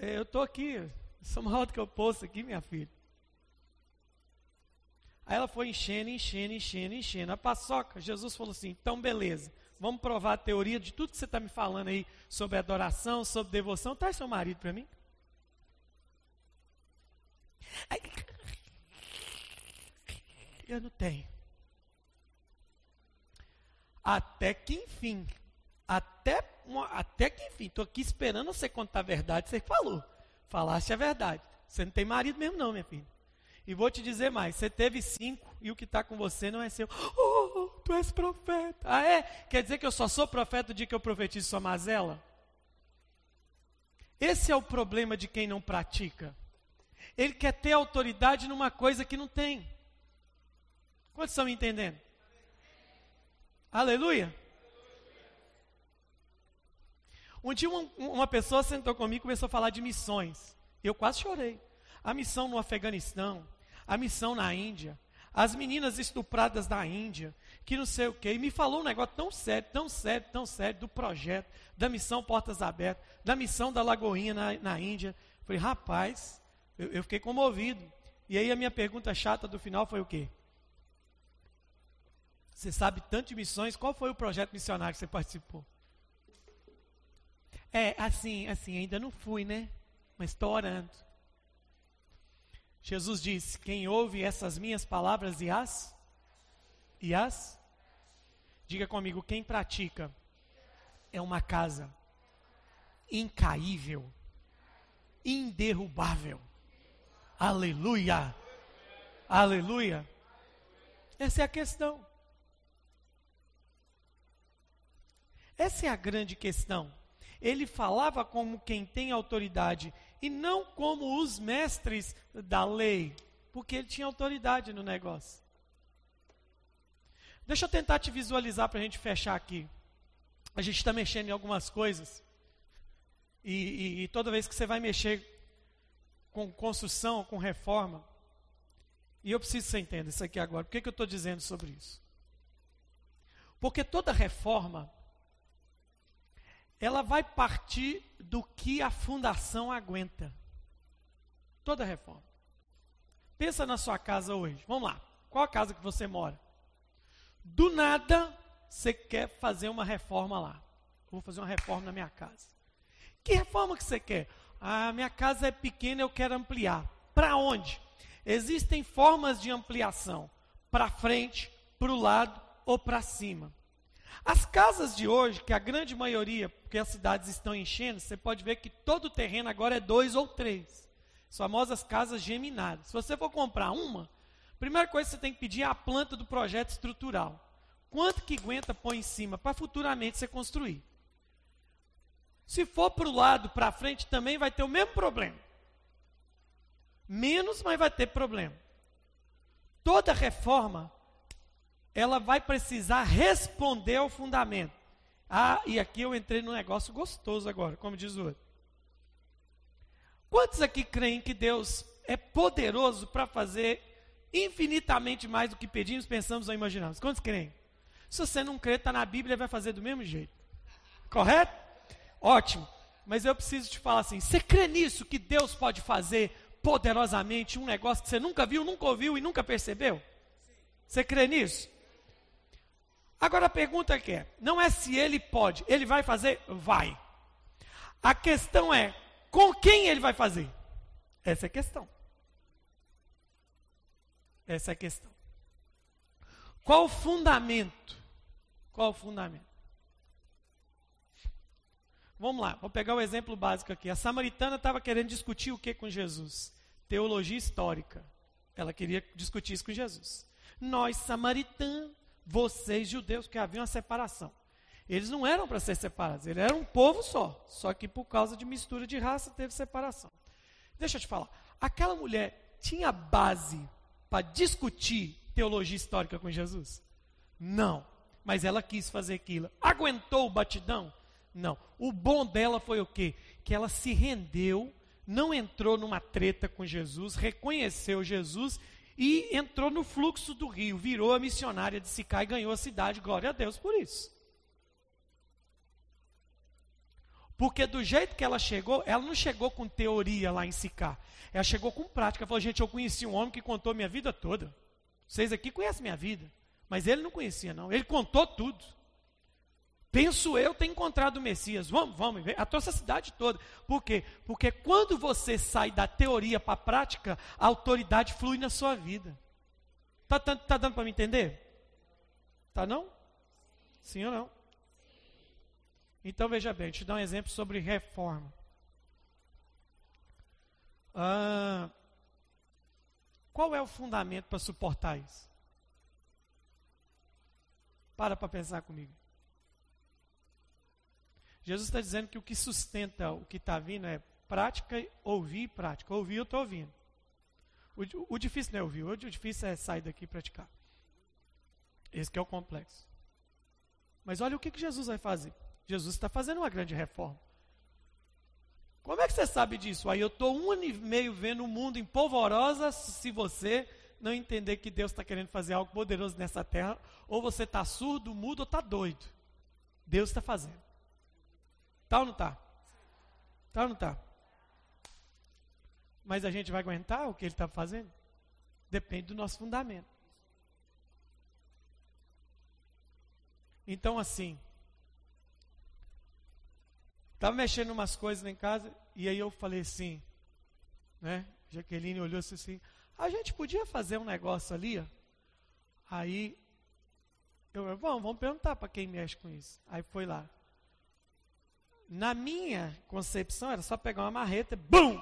Eu estou aqui, sou maior do que eu posso aqui, minha filha. Aí ela foi enchendo, enchendo, enchendo, enchendo. A paçoca, Jesus falou assim: então beleza, vamos provar a teoria de tudo que você está me falando aí sobre adoração, sobre devoção. Traz seu marido para mim. Eu não tenho. Até que enfim, até, até que enfim, estou aqui esperando você contar a verdade. Você falou, falaste a verdade. Você não tem marido mesmo, não, minha filha. E vou te dizer mais: você teve cinco e o que está com você não é seu. Oh, tu és profeta. Ah, é? Quer dizer que eu só sou profeta o dia que eu profetizo sua mazela? Esse é o problema de quem não pratica. Ele quer ter autoridade numa coisa que não tem. Quantos estão me entendendo? Aleluia. Um dia uma, uma pessoa sentou comigo e começou a falar de missões. Eu quase chorei. A missão no Afeganistão, a missão na Índia, as meninas estupradas da Índia, que não sei o quê. E me falou um negócio tão sério, tão sério, tão sério do projeto, da missão Portas Abertas, da missão da Lagoinha na, na Índia. Falei, rapaz, eu, eu fiquei comovido. E aí a minha pergunta chata do final foi o quê? Você sabe tanto de missões, qual foi o projeto missionário que você participou? É, assim, assim, ainda não fui, né? Mas estou orando. Jesus disse: Quem ouve essas minhas palavras e as? E as? Diga comigo, quem pratica é uma casa incaível, inderrubável Aleluia! Aleluia! Essa é a questão. Essa é a grande questão. Ele falava como quem tem autoridade e não como os mestres da lei, porque ele tinha autoridade no negócio. Deixa eu tentar te visualizar para a gente fechar aqui. A gente está mexendo em algumas coisas. E, e, e, toda vez que você vai mexer com construção, com reforma. E eu preciso que você entenda isso aqui agora. Por que, que eu estou dizendo sobre isso? Porque toda reforma, ela vai partir do que a fundação aguenta. Toda reforma. Pensa na sua casa hoje. Vamos lá. Qual a casa que você mora? Do nada, você quer fazer uma reforma lá. Vou fazer uma reforma na minha casa. Que reforma que você quer? Ah, minha casa é pequena, eu quero ampliar. Para onde? Existem formas de ampliação. Para frente, para o lado ou para cima. As casas de hoje, que a grande maioria, porque as cidades estão enchendo, você pode ver que todo o terreno agora é dois ou três. As famosas casas geminadas. Se você for comprar uma, primeira coisa que você tem que pedir é a planta do projeto estrutural. Quanto que aguenta pôr em cima para futuramente você construir? Se for para o lado, para frente, também vai ter o mesmo problema. Menos, mas vai ter problema. Toda reforma, ela vai precisar responder ao fundamento. Ah, e aqui eu entrei num negócio gostoso agora, como diz o outro. Quantos aqui creem que Deus é poderoso para fazer infinitamente mais do que pedimos, pensamos ou imaginamos? Quantos creem? Se você não crê, está na Bíblia, vai fazer do mesmo jeito. Correto? Ótimo. Mas eu preciso te falar assim: você crê nisso que Deus pode fazer poderosamente um negócio que você nunca viu, nunca ouviu e nunca percebeu? Você crê nisso? Agora a pergunta que é: não é se ele pode, ele vai fazer? Vai. A questão é: com quem ele vai fazer? Essa é a questão. Essa é a questão. Qual o fundamento? Qual o fundamento? Vamos lá, vou pegar o um exemplo básico aqui. A samaritana estava querendo discutir o que com Jesus? Teologia histórica. Ela queria discutir isso com Jesus. Nós, samaritanos, vocês, judeus, que havia uma separação. Eles não eram para ser separados, eles eram um povo só. Só que por causa de mistura de raça teve separação. Deixa eu te falar. Aquela mulher tinha base para discutir teologia histórica com Jesus? Não. Mas ela quis fazer aquilo. Aguentou o batidão? Não. O bom dela foi o quê? Que ela se rendeu, não entrou numa treta com Jesus, reconheceu Jesus e entrou no fluxo do rio, virou a missionária de Sicá e ganhou a cidade. Glória a Deus por isso. Porque do jeito que ela chegou, ela não chegou com teoria lá em Sicá. Ela chegou com prática. Falou, gente, eu conheci um homem que contou minha vida toda. Vocês aqui conhecem minha vida. Mas ele não conhecia, não. Ele contou tudo. Penso eu ter encontrado o Messias. Vamos, vamos, a tua cidade toda. Por quê? Porque quando você sai da teoria para a prática, a autoridade flui na sua vida. Tá, tá, tá dando para me entender? Tá não? Sim ou não? Então veja bem, te dar um exemplo sobre reforma. Ah, qual é o fundamento para suportar isso? Para para pensar comigo. Jesus está dizendo que o que sustenta o que está vindo é prática, ouvir e prática. Ouvir, eu estou ouvindo. O, o, difícil não é ouvir, o difícil é sair daqui e praticar. Esse é o complexo. Mas olha o que, que Jesus vai fazer. Jesus está fazendo uma grande reforma. Como é que você sabe disso? Aí eu estou um ano e meio vendo o mundo em polvorosa se você não entender que Deus está querendo fazer algo poderoso nessa terra, ou você está surdo, mudo ou está doido. Deus está fazendo. Tá ou não tá? Tá ou não tá? Mas a gente vai aguentar o que ele está fazendo? Depende do nosso fundamento. Então, assim, estava mexendo umas coisas em casa e aí eu falei assim, né? Jaqueline olhou assim, a gente podia fazer um negócio ali, ó. Aí eu, vamos, vamos perguntar para quem mexe com isso. Aí foi lá. Na minha concepção, era só pegar uma marreta, bum!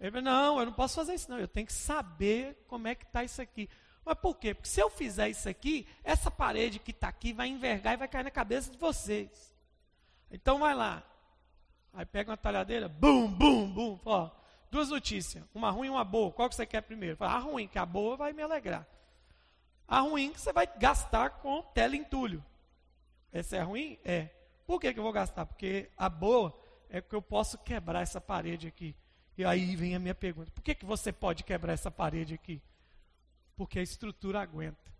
Ele falou, não, eu não posso fazer isso não, eu tenho que saber como é que está isso aqui. Mas por quê? Porque se eu fizer isso aqui, essa parede que está aqui vai envergar e vai cair na cabeça de vocês. Então vai lá. Aí pega uma talhadeira, bum, bum, bum. Duas notícias, uma ruim e uma boa. Qual que você quer primeiro? Fala, a ruim, que a boa vai me alegrar. A ruim que você vai gastar com teleentulho. Essa é ruim? É. Por que, que eu vou gastar? Porque a boa é que eu posso quebrar essa parede aqui. E aí vem a minha pergunta: por que, que você pode quebrar essa parede aqui? Porque a estrutura aguenta.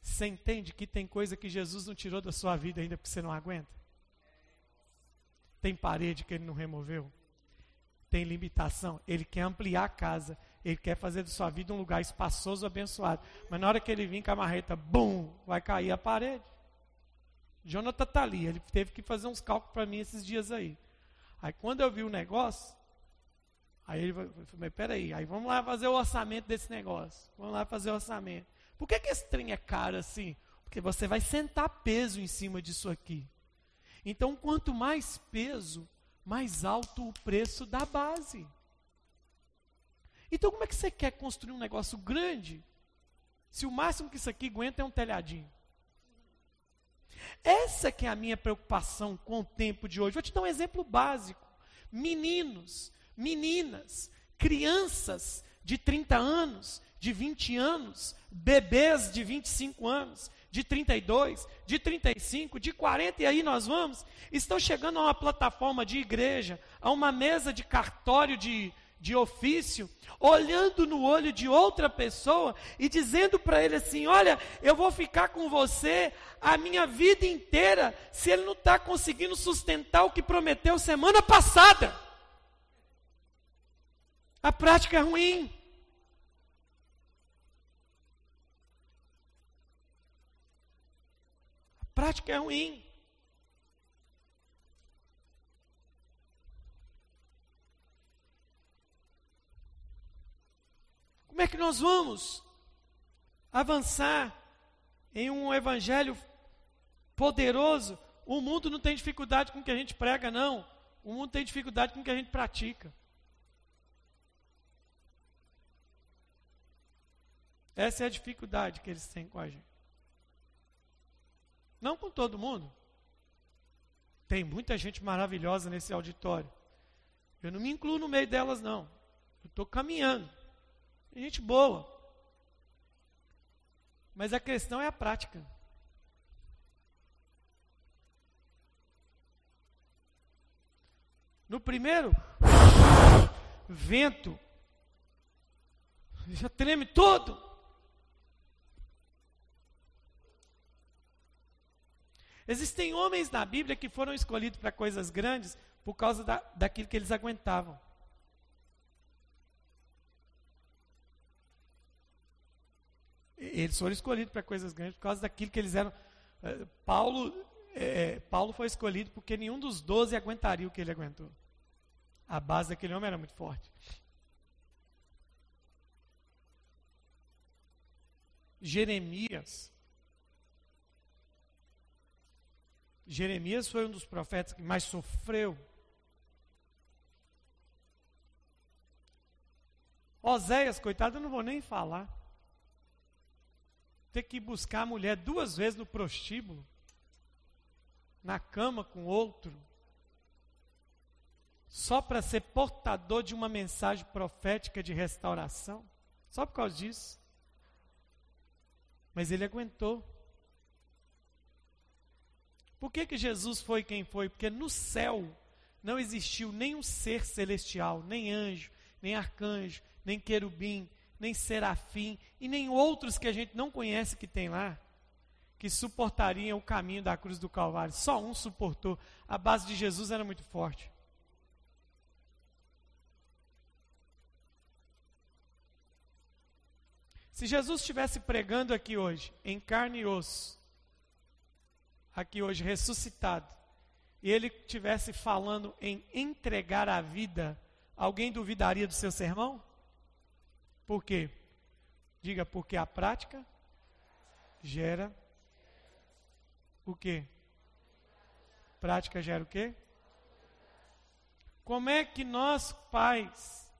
Você entende que tem coisa que Jesus não tirou da sua vida ainda porque você não aguenta? Tem parede que ele não removeu? tem limitação. Ele quer ampliar a casa. Ele quer fazer da sua vida um lugar espaçoso, abençoado. Mas na hora que ele vir com a marreta, bum, vai cair a parede. Jonathan está ali. Ele teve que fazer uns cálculos para mim esses dias aí. Aí quando eu vi o negócio, aí ele falou, peraí, aí vamos lá fazer o orçamento desse negócio. Vamos lá fazer o orçamento. Por que, que esse trem é caro assim? Porque você vai sentar peso em cima disso aqui. Então, quanto mais peso, mais alto o preço da base. Então, como é que você quer construir um negócio grande se o máximo que isso aqui aguenta é um telhadinho? Essa que é a minha preocupação com o tempo de hoje. Vou te dar um exemplo básico. Meninos, meninas, crianças de 30 anos, de 20 anos, bebês de 25 anos, de 32, de 35, de 40, e aí nós vamos, estão chegando a uma plataforma de igreja, a uma mesa de cartório de, de ofício, olhando no olho de outra pessoa e dizendo para ele assim: Olha, eu vou ficar com você a minha vida inteira se ele não está conseguindo sustentar o que prometeu semana passada. A prática é ruim. A prática é ruim. Como é que nós vamos avançar em um evangelho poderoso? O mundo não tem dificuldade com o que a gente prega, não. O mundo tem dificuldade com o que a gente pratica. Essa é a dificuldade que eles têm com a gente. Não com todo mundo. Tem muita gente maravilhosa nesse auditório. Eu não me incluo no meio delas, não. Eu estou caminhando. Gente boa. Mas a questão é a prática. No primeiro, vento, já treme todo. Existem homens na Bíblia que foram escolhidos para coisas grandes por causa da, daquilo que eles aguentavam. Eles foram escolhidos para coisas grandes por causa daquilo que eles eram. Eh, Paulo, é, Paulo foi escolhido porque nenhum dos doze aguentaria o que ele aguentou. A base daquele homem era muito forte. Jeremias. Jeremias foi um dos profetas que mais sofreu. Oséias, coitado, eu não vou nem falar ter que buscar a mulher duas vezes no prostíbulo, na cama com outro, só para ser portador de uma mensagem profética de restauração, só por causa disso. Mas ele aguentou. Por que, que Jesus foi quem foi? Porque no céu não existiu nenhum ser celestial, nem anjo, nem arcanjo, nem querubim, nem serafim e nem outros que a gente não conhece que tem lá, que suportariam o caminho da cruz do Calvário. Só um suportou. A base de Jesus era muito forte. Se Jesus estivesse pregando aqui hoje, em carne e osso, aqui hoje ressuscitado, e ele estivesse falando em entregar a vida, alguém duvidaria do seu sermão? Por quê? Diga, porque a prática gera o quê? Prática gera o quê? Como é que nós, pais,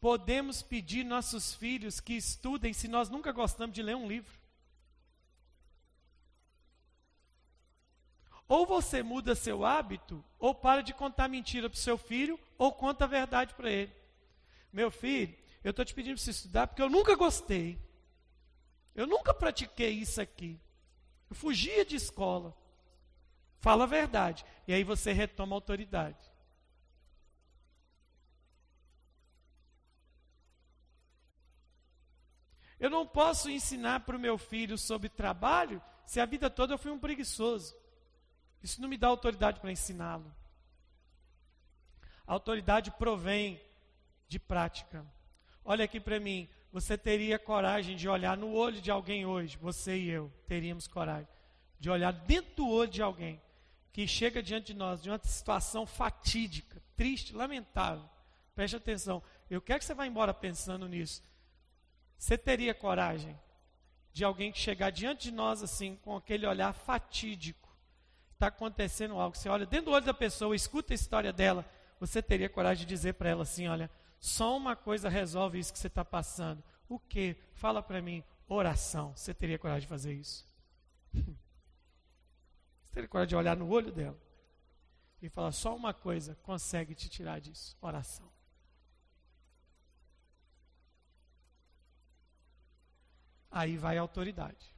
podemos pedir nossos filhos que estudem se nós nunca gostamos de ler um livro? Ou você muda seu hábito, ou para de contar mentira para o seu filho, ou conta a verdade para ele. Meu filho, eu estou te pedindo para você estudar porque eu nunca gostei. Eu nunca pratiquei isso aqui. Eu fugia de escola. Fala a verdade. E aí você retoma a autoridade. Eu não posso ensinar para o meu filho sobre trabalho se a vida toda eu fui um preguiçoso. Isso não me dá autoridade para ensiná-lo. A autoridade provém de prática. Olha aqui para mim, você teria coragem de olhar no olho de alguém hoje, você e eu teríamos coragem de olhar dentro do olho de alguém que chega diante de nós de uma situação fatídica, triste, lamentável. Preste atenção, eu quero que você vá embora pensando nisso. Você teria coragem de alguém que chegar diante de nós assim, com aquele olhar fatídico? Está acontecendo algo. Você olha dentro do olho da pessoa, escuta a história dela. Você teria coragem de dizer para ela assim: olha, só uma coisa resolve isso que você está passando. O que? Fala para mim. Oração. Você teria coragem de fazer isso? Você teria coragem de olhar no olho dela e falar: só uma coisa consegue te tirar disso: oração. Aí vai a autoridade.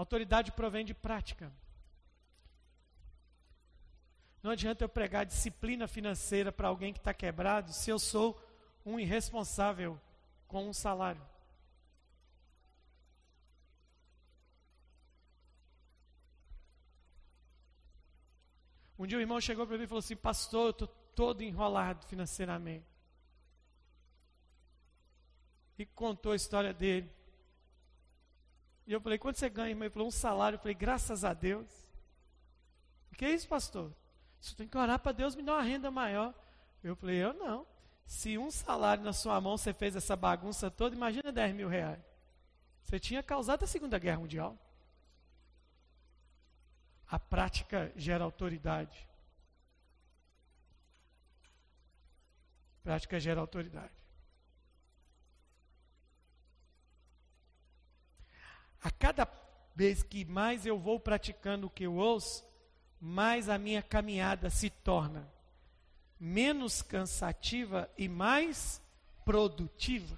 Autoridade provém de prática. Não adianta eu pregar disciplina financeira para alguém que está quebrado se eu sou um irresponsável com um salário. Um dia o irmão chegou para mim e falou assim: Pastor, eu estou todo enrolado financeiramente. E contou a história dele. E eu falei: Quanto você ganha, irmão? Ele falou: Um salário. Eu falei: Graças a Deus. O que é isso, pastor? Você tem que orar para Deus me dar uma renda maior. Eu falei: Eu não. Se um salário na sua mão você fez essa bagunça toda, imagina 10 mil reais. Você tinha causado a Segunda Guerra Mundial. A prática gera autoridade. Prática gera autoridade. A cada vez que mais eu vou praticando o que eu ouço, mais a minha caminhada se torna menos cansativa e mais produtiva.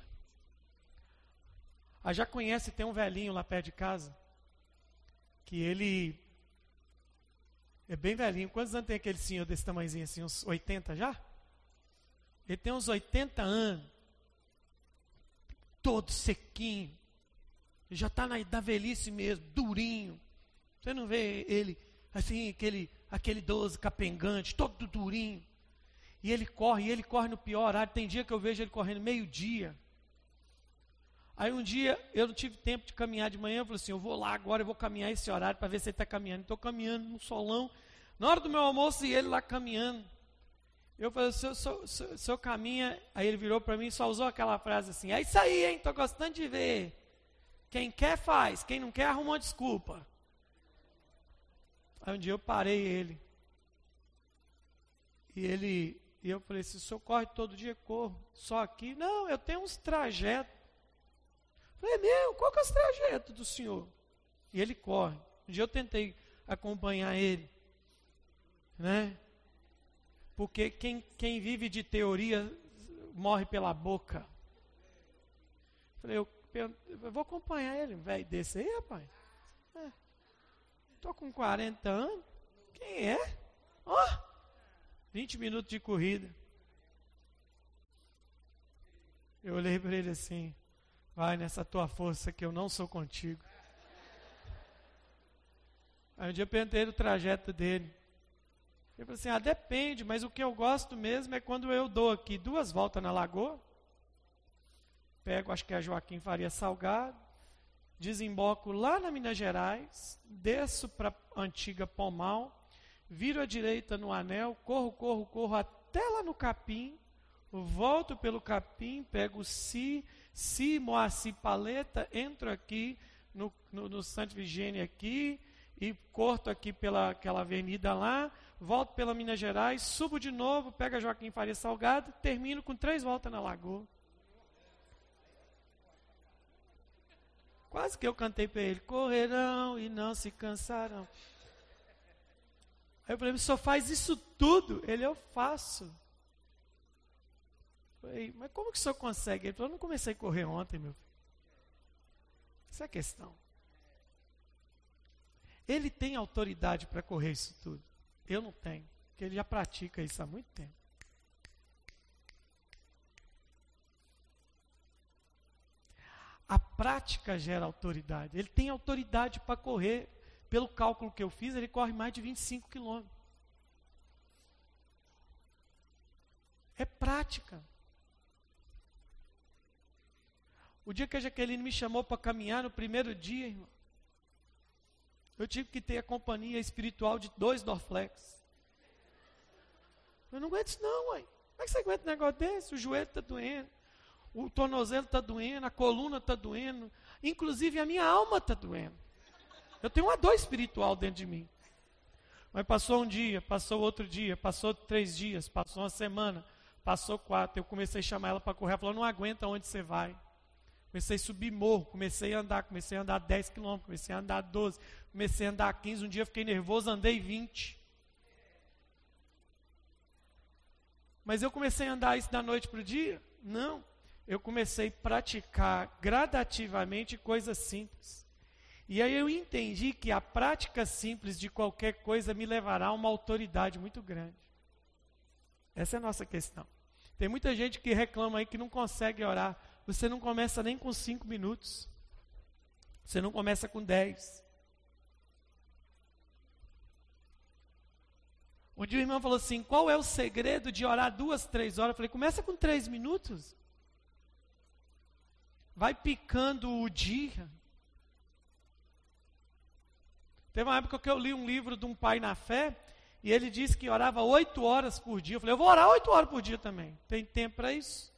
Ah, já conhece, tem um velhinho lá perto de casa, que ele é bem velhinho. Quantos anos tem aquele senhor desse tamanhozinho assim? Uns 80 já? Ele tem uns 80 anos. Todo sequinho. Já está na, velhice mesmo, durinho. Você não vê ele assim, aquele, aquele idoso capengante, todo durinho. E ele corre, e ele corre no pior horário. Tem dia que eu vejo ele correndo meio-dia. Aí um dia eu não tive tempo de caminhar de manhã, eu falei assim, eu vou lá agora, eu vou caminhar esse horário para ver se ele está caminhando. Estou caminhando no solão, na hora do meu almoço e ele lá caminhando. Eu falei, o senhor caminha, aí ele virou para mim e só usou aquela frase assim, é isso aí, hein, estou gostando de ver. Quem quer faz, quem não quer arruma uma desculpa. Aí um dia eu parei ele. E ele, e eu falei, se o senhor corre todo dia, corro. Só aqui? Não, eu tenho uns trajetos. Falei, é meu, qual que é o trajeto do senhor? E ele corre. Um dia eu tentei acompanhar ele, né? Porque quem, quem vive de teoria morre pela boca. Falei, eu, eu vou acompanhar ele, velho desse aí, rapaz. É. com 40 anos. Quem é? Ó, oh, 20 minutos de corrida. Eu olhei para ele assim. Vai nessa tua força que eu não sou contigo. Aí um dia eu perguntei o trajeto dele. Ele falou assim: ah, depende, mas o que eu gosto mesmo é quando eu dou aqui duas voltas na lagoa. Pego, acho que é Joaquim Faria Salgado, desemboco lá na Minas Gerais, desço para antiga Pomal, viro à direita no anel, corro, corro, corro até lá no Capim, volto pelo Capim, pego Si, Si, Moacir Paleta, entro aqui no, no, no Santa aqui e corto aqui pela aquela avenida lá, volto pela Minas Gerais, subo de novo, pego a Joaquim Faria Salgado, termino com três voltas na lagoa. Quase que eu cantei para ele, correrão e não se cansarão. Aí eu falei, o senhor faz isso tudo? Ele, eu faço. Falei, mas como que o senhor consegue? Ele falou, eu não comecei a correr ontem, meu filho. Essa é a questão. Ele tem autoridade para correr isso tudo. Eu não tenho, porque ele já pratica isso há muito tempo. A prática gera autoridade. Ele tem autoridade para correr. Pelo cálculo que eu fiz, ele corre mais de 25 quilômetros. É prática. O dia que a Jaqueline me chamou para caminhar no primeiro dia, irmão, eu tive que ter a companhia espiritual de dois Dorflex. Eu não aguento isso não, ué. Como é que você aguenta um negócio desse? O joelho está doendo, o tornozelo está doendo, a coluna está doendo, inclusive a minha alma está doendo. Eu tenho uma dor espiritual dentro de mim. Mas passou um dia, passou outro dia, passou três dias, passou uma semana, passou quatro. Eu comecei a chamar ela para correr. Ela falou: Não aguenta onde você vai. Comecei a subir morro, comecei a andar, comecei a andar 10 quilômetros, comecei a andar 12, comecei a andar 15. Um dia fiquei nervoso, andei 20. Mas eu comecei a andar isso da noite para o dia? Não. Eu comecei a praticar gradativamente coisas simples. E aí eu entendi que a prática simples de qualquer coisa me levará a uma autoridade muito grande. Essa é a nossa questão. Tem muita gente que reclama aí que não consegue orar. Você não começa nem com cinco minutos. Você não começa com dez. Um dia o irmão falou assim: qual é o segredo de orar duas, três horas? Eu falei: começa com três minutos. Vai picando o dia. Teve uma época que eu li um livro de um pai na fé, e ele disse que orava oito horas por dia. Eu falei: eu vou orar oito horas por dia também. Tem tempo para isso?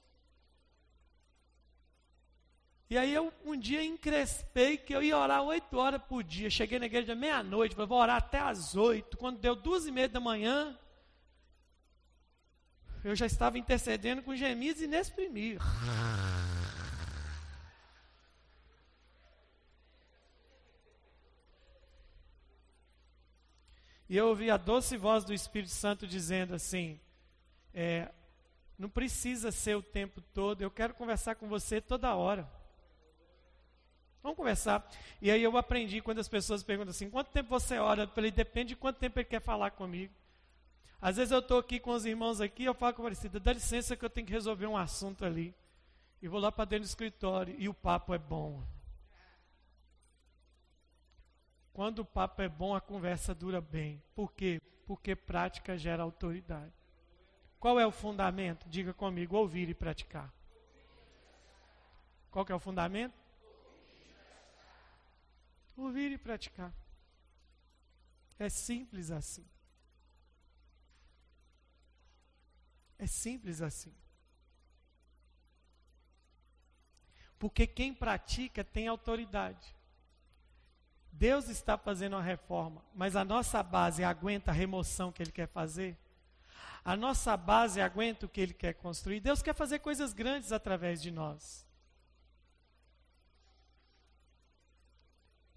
E aí eu um dia encrespei que eu ia orar oito horas por dia. Cheguei na igreja meia-noite, falei, vou orar até às oito. Quando deu duas e meia da manhã, eu já estava intercedendo com gemidos inexprimíveis. E eu ouvi a doce voz do Espírito Santo dizendo assim: é, não precisa ser o tempo todo, eu quero conversar com você toda hora. Vamos conversar. E aí eu aprendi quando as pessoas perguntam assim: quanto tempo você ora? Eu falei: depende de quanto tempo ele quer falar comigo. Às vezes eu estou aqui com os irmãos aqui, eu falo com a Aparecida, dá licença que eu tenho que resolver um assunto ali. E vou lá para dentro do escritório e o papo é bom. Quando o papo é bom, a conversa dura bem. Por quê? Porque prática gera autoridade. Qual é o fundamento? Diga comigo, ouvir e praticar. Qual é o fundamento? Ouvir e praticar. É simples assim. É simples assim. Porque quem pratica tem autoridade. Deus está fazendo uma reforma, mas a nossa base aguenta a remoção que Ele quer fazer? A nossa base aguenta o que Ele quer construir? Deus quer fazer coisas grandes através de nós.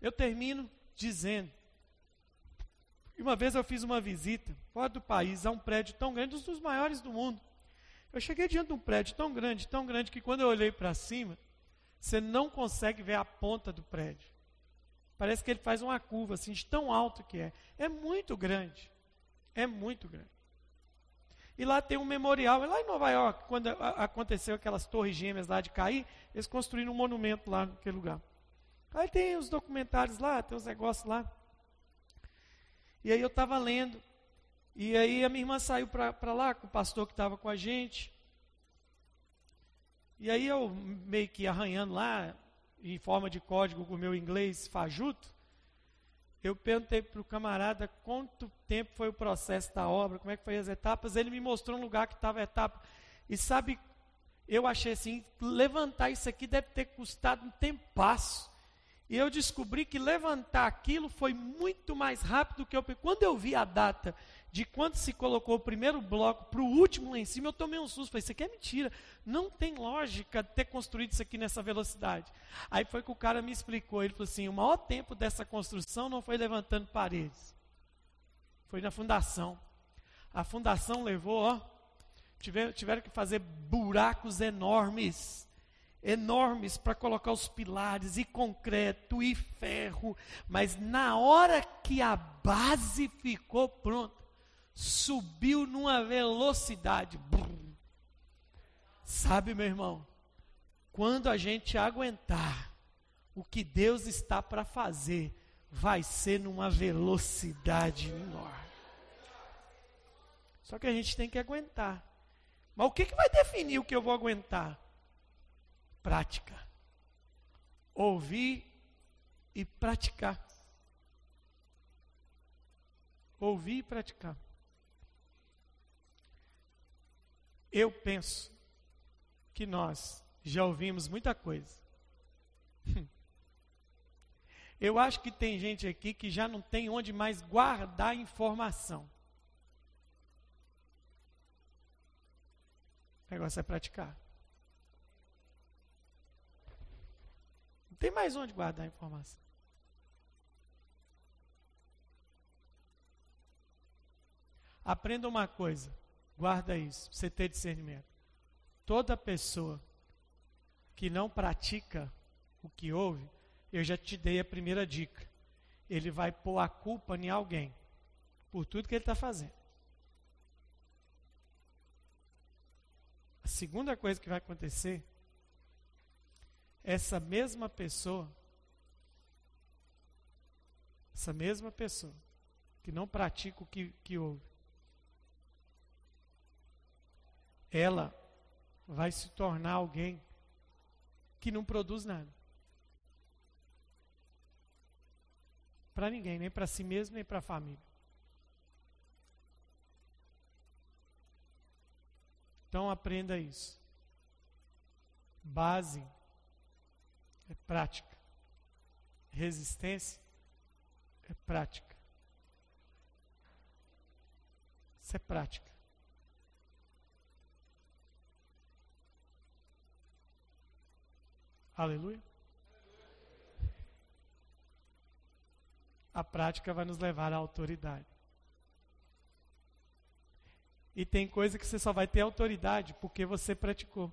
Eu termino dizendo. Uma vez eu fiz uma visita fora do país a um prédio tão grande, um dos maiores do mundo. Eu cheguei diante de um prédio tão grande, tão grande, que quando eu olhei para cima, você não consegue ver a ponta do prédio. Parece que ele faz uma curva assim, de tão alto que é. É muito grande. É muito grande. E lá tem um memorial. Lá em Nova York, quando aconteceu aquelas torres gêmeas lá de cair, eles construíram um monumento lá naquele lugar. Aí tem os documentários lá, tem os negócios lá. E aí eu estava lendo. E aí a minha irmã saiu para lá com o pastor que estava com a gente. E aí eu meio que arranhando lá, em forma de código com o meu inglês fajuto, eu perguntei para o camarada quanto tempo foi o processo da obra, como é que foi as etapas. Ele me mostrou um lugar que estava a etapa. E sabe, eu achei assim, levantar isso aqui deve ter custado um tempasso. E eu descobri que levantar aquilo foi muito mais rápido do que eu. Quando eu vi a data de quando se colocou o primeiro bloco para o último lá em cima, eu tomei um susto. Falei, isso aqui é mentira. Não tem lógica ter construído isso aqui nessa velocidade. Aí foi que o cara me explicou. Ele falou assim: o maior tempo dessa construção não foi levantando paredes, foi na fundação. A fundação levou, ó, tiveram, tiveram que fazer buracos enormes enormes para colocar os pilares e concreto e ferro, mas na hora que a base ficou pronta, subiu numa velocidade. Sabe, meu irmão? quando a gente aguentar o que Deus está para fazer, vai ser numa velocidade enorme. Só que a gente tem que aguentar. Mas o que, que vai definir o que eu vou aguentar? Prática. Ouvir e praticar. Ouvir e praticar. Eu penso que nós já ouvimos muita coisa. Eu acho que tem gente aqui que já não tem onde mais guardar informação. O negócio é praticar. Não tem mais onde guardar informação. Aprenda uma coisa, guarda isso, você ter discernimento. Toda pessoa que não pratica o que ouve, eu já te dei a primeira dica. Ele vai pôr a culpa em alguém por tudo que ele está fazendo. A segunda coisa que vai acontecer, essa mesma pessoa, essa mesma pessoa, que não pratica o que, que ouve, ela vai se tornar alguém que não produz nada. Para ninguém, nem para si mesmo, nem para a família. Então aprenda isso. Base é prática. Resistência é prática. Isso é prática. Aleluia. A prática vai nos levar à autoridade. E tem coisa que você só vai ter autoridade porque você praticou.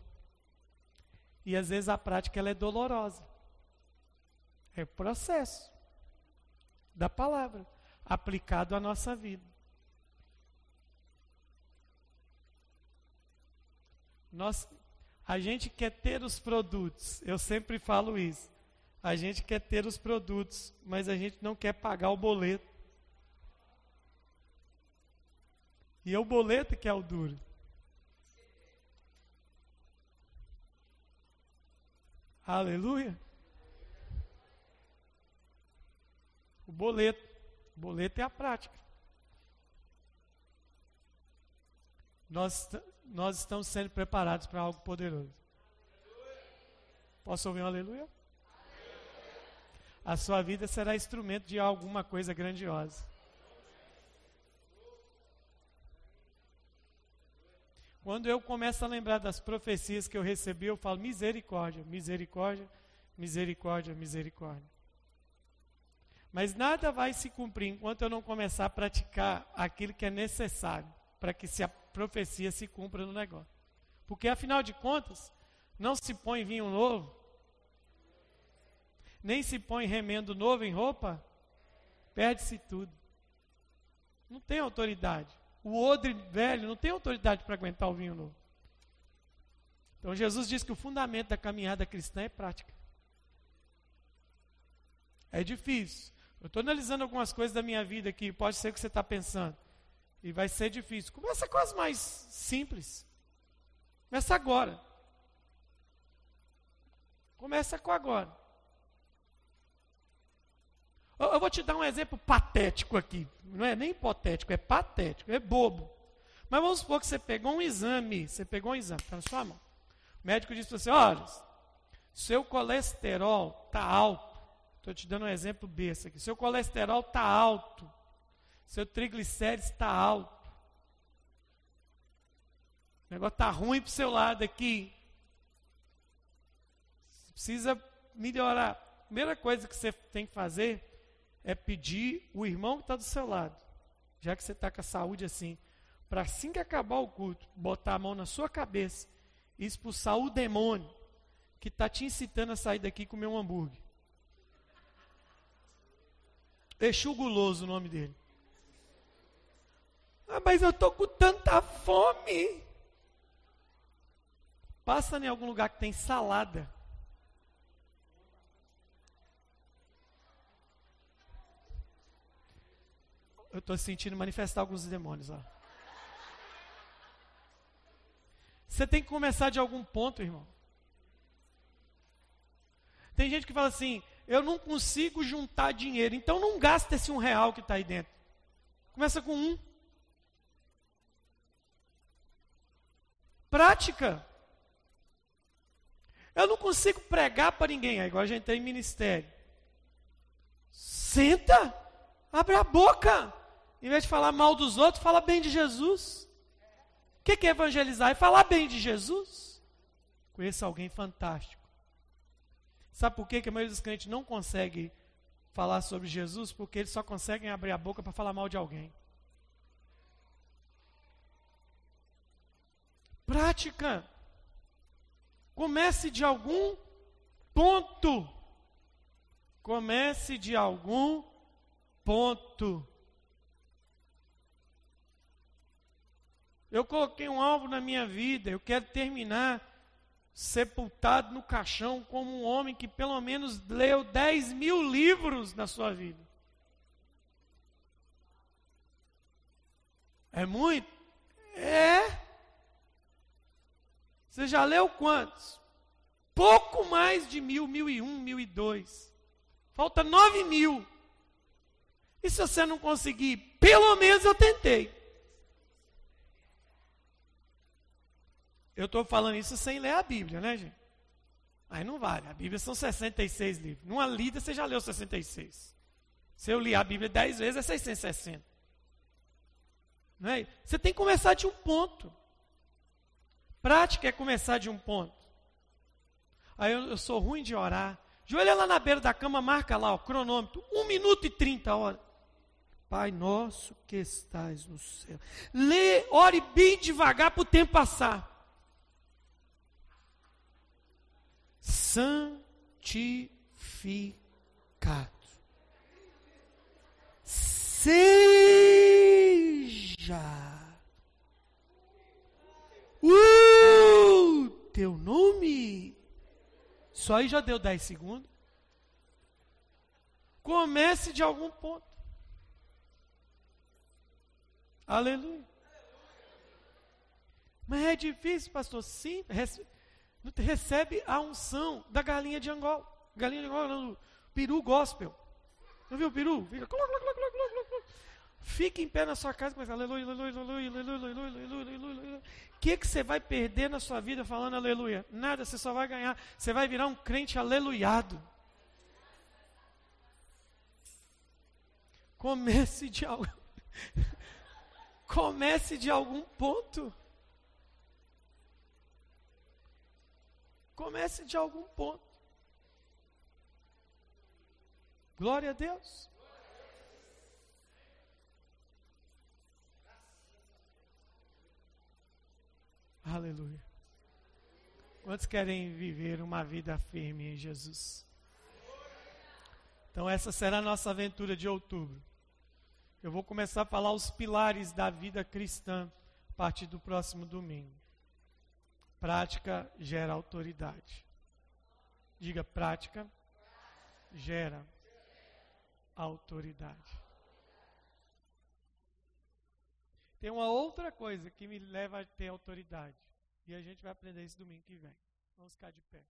E às vezes a prática ela é dolorosa. É o processo da palavra aplicado à nossa vida. Nós, a gente quer ter os produtos, eu sempre falo isso. A gente quer ter os produtos, mas a gente não quer pagar o boleto. E é o boleto que é o duro. Aleluia. O boleto. O boleto é a prática. Nós, nós estamos sendo preparados para algo poderoso. Posso ouvir um aleluia? A sua vida será instrumento de alguma coisa grandiosa. Quando eu começo a lembrar das profecias que eu recebi, eu falo misericórdia, misericórdia, misericórdia, misericórdia. Mas nada vai se cumprir enquanto eu não começar a praticar aquilo que é necessário para que se a profecia se cumpra no negócio. Porque afinal de contas, não se põe vinho novo, nem se põe remendo novo em roupa, perde-se tudo. Não tem autoridade. O odre velho não tem autoridade para aguentar o vinho novo. Então Jesus diz que o fundamento da caminhada cristã é prática. É difícil. Eu estou analisando algumas coisas da minha vida que pode ser que você está pensando. E vai ser difícil. Começa com as mais simples. Começa agora. Começa com agora. Eu, vou te dar um exemplo patético aqui. Não é nem hipotético, é patético, é bobo. Mas vamos supor que você pegou um exame, você pegou um exame, está na sua mão. O médico disse para você, olha, seu colesterol está alto. Estou te dando um exemplo besta aqui. Seu colesterol está alto. Seu triglicérides está alto. O negócio está ruim para o seu lado aqui. Você precisa melhorar. A primeira coisa que você tem que fazer é pedir o irmão que está do seu lado, já que você está com a saúde assim, para assim que acabar o culto, botar a mão na sua cabeça e expulsar o demônio que está te incitando a sair daqui e comer um hambúrguer. Exu Guloso o nome dele. Ah, mas eu estou com tanta fome. Passa em algum lugar que tem salada. Eu estou sentindo manifestar alguns demônios lá. Você tem que começar de algum ponto, irmão. Tem gente que fala assim: eu não consigo juntar dinheiro, então não gasta esse um real que está aí dentro. Começa com um. Prática. Eu não consigo pregar para ninguém, é igual a gente tem ministério. Senta, abre a boca. Em vez de falar mal dos outros, fala bem de Jesus. O que é evangelizar? É falar bem de Jesus. Conheço alguém fantástico. Sabe por quê que a maioria dos crentes não consegue falar sobre Jesus? Porque eles só conseguem abrir a boca para falar mal de alguém. Prática. Comece de algum ponto. Comece de algum ponto. Eu coloquei um alvo na minha vida, eu quero terminar sepultado no caixão como um homem que pelo menos leu 10 mil livros na sua vida. É muito? É. Você já leu quantos? Pouco mais de mil, mil e um, mil e dois. Falta nove mil. E se você não conseguir, pelo menos eu tentei. Eu estou falando isso sem ler a Bíblia, né, gente? Aí não vale. A Bíblia são 66 livros. Numa lida você já leu 66. Se eu li a Bíblia 10 vezes, é 660. Não é? Você tem que começar de um ponto. Prática é começar de um ponto. Aí eu, eu sou ruim de orar. Joelha lá na beira da cama, marca lá o cronômetro. 1 minuto e 30 horas. Pai nosso que estás no céu. Lê, ore bem devagar para o tempo passar. santificado. Seja o teu nome. Só aí já deu 10 segundos. Comece de algum ponto. Aleluia. Mas é difícil, pastor? Sim recebe a unção da galinha de Angola. Galinha de Angola, não, peru gospel. Não viu o peru? Fica. Fica em pé na sua casa e começa aleluia, aleluia, aleluia, aleluia, aleluia, aleluia, aleluia. Que, que você vai perder na sua vida falando aleluia? Nada, você só vai ganhar. Você vai virar um crente aleluiado. Comece de algo. Comece de algum ponto. Comece de algum ponto. Glória a Deus. Aleluia. Quantos querem viver uma vida firme em Jesus? Então, essa será a nossa aventura de outubro. Eu vou começar a falar os pilares da vida cristã a partir do próximo domingo. Prática gera autoridade. Diga prática gera autoridade. Tem uma outra coisa que me leva a ter autoridade. E a gente vai aprender isso domingo que vem. Vamos ficar de pé.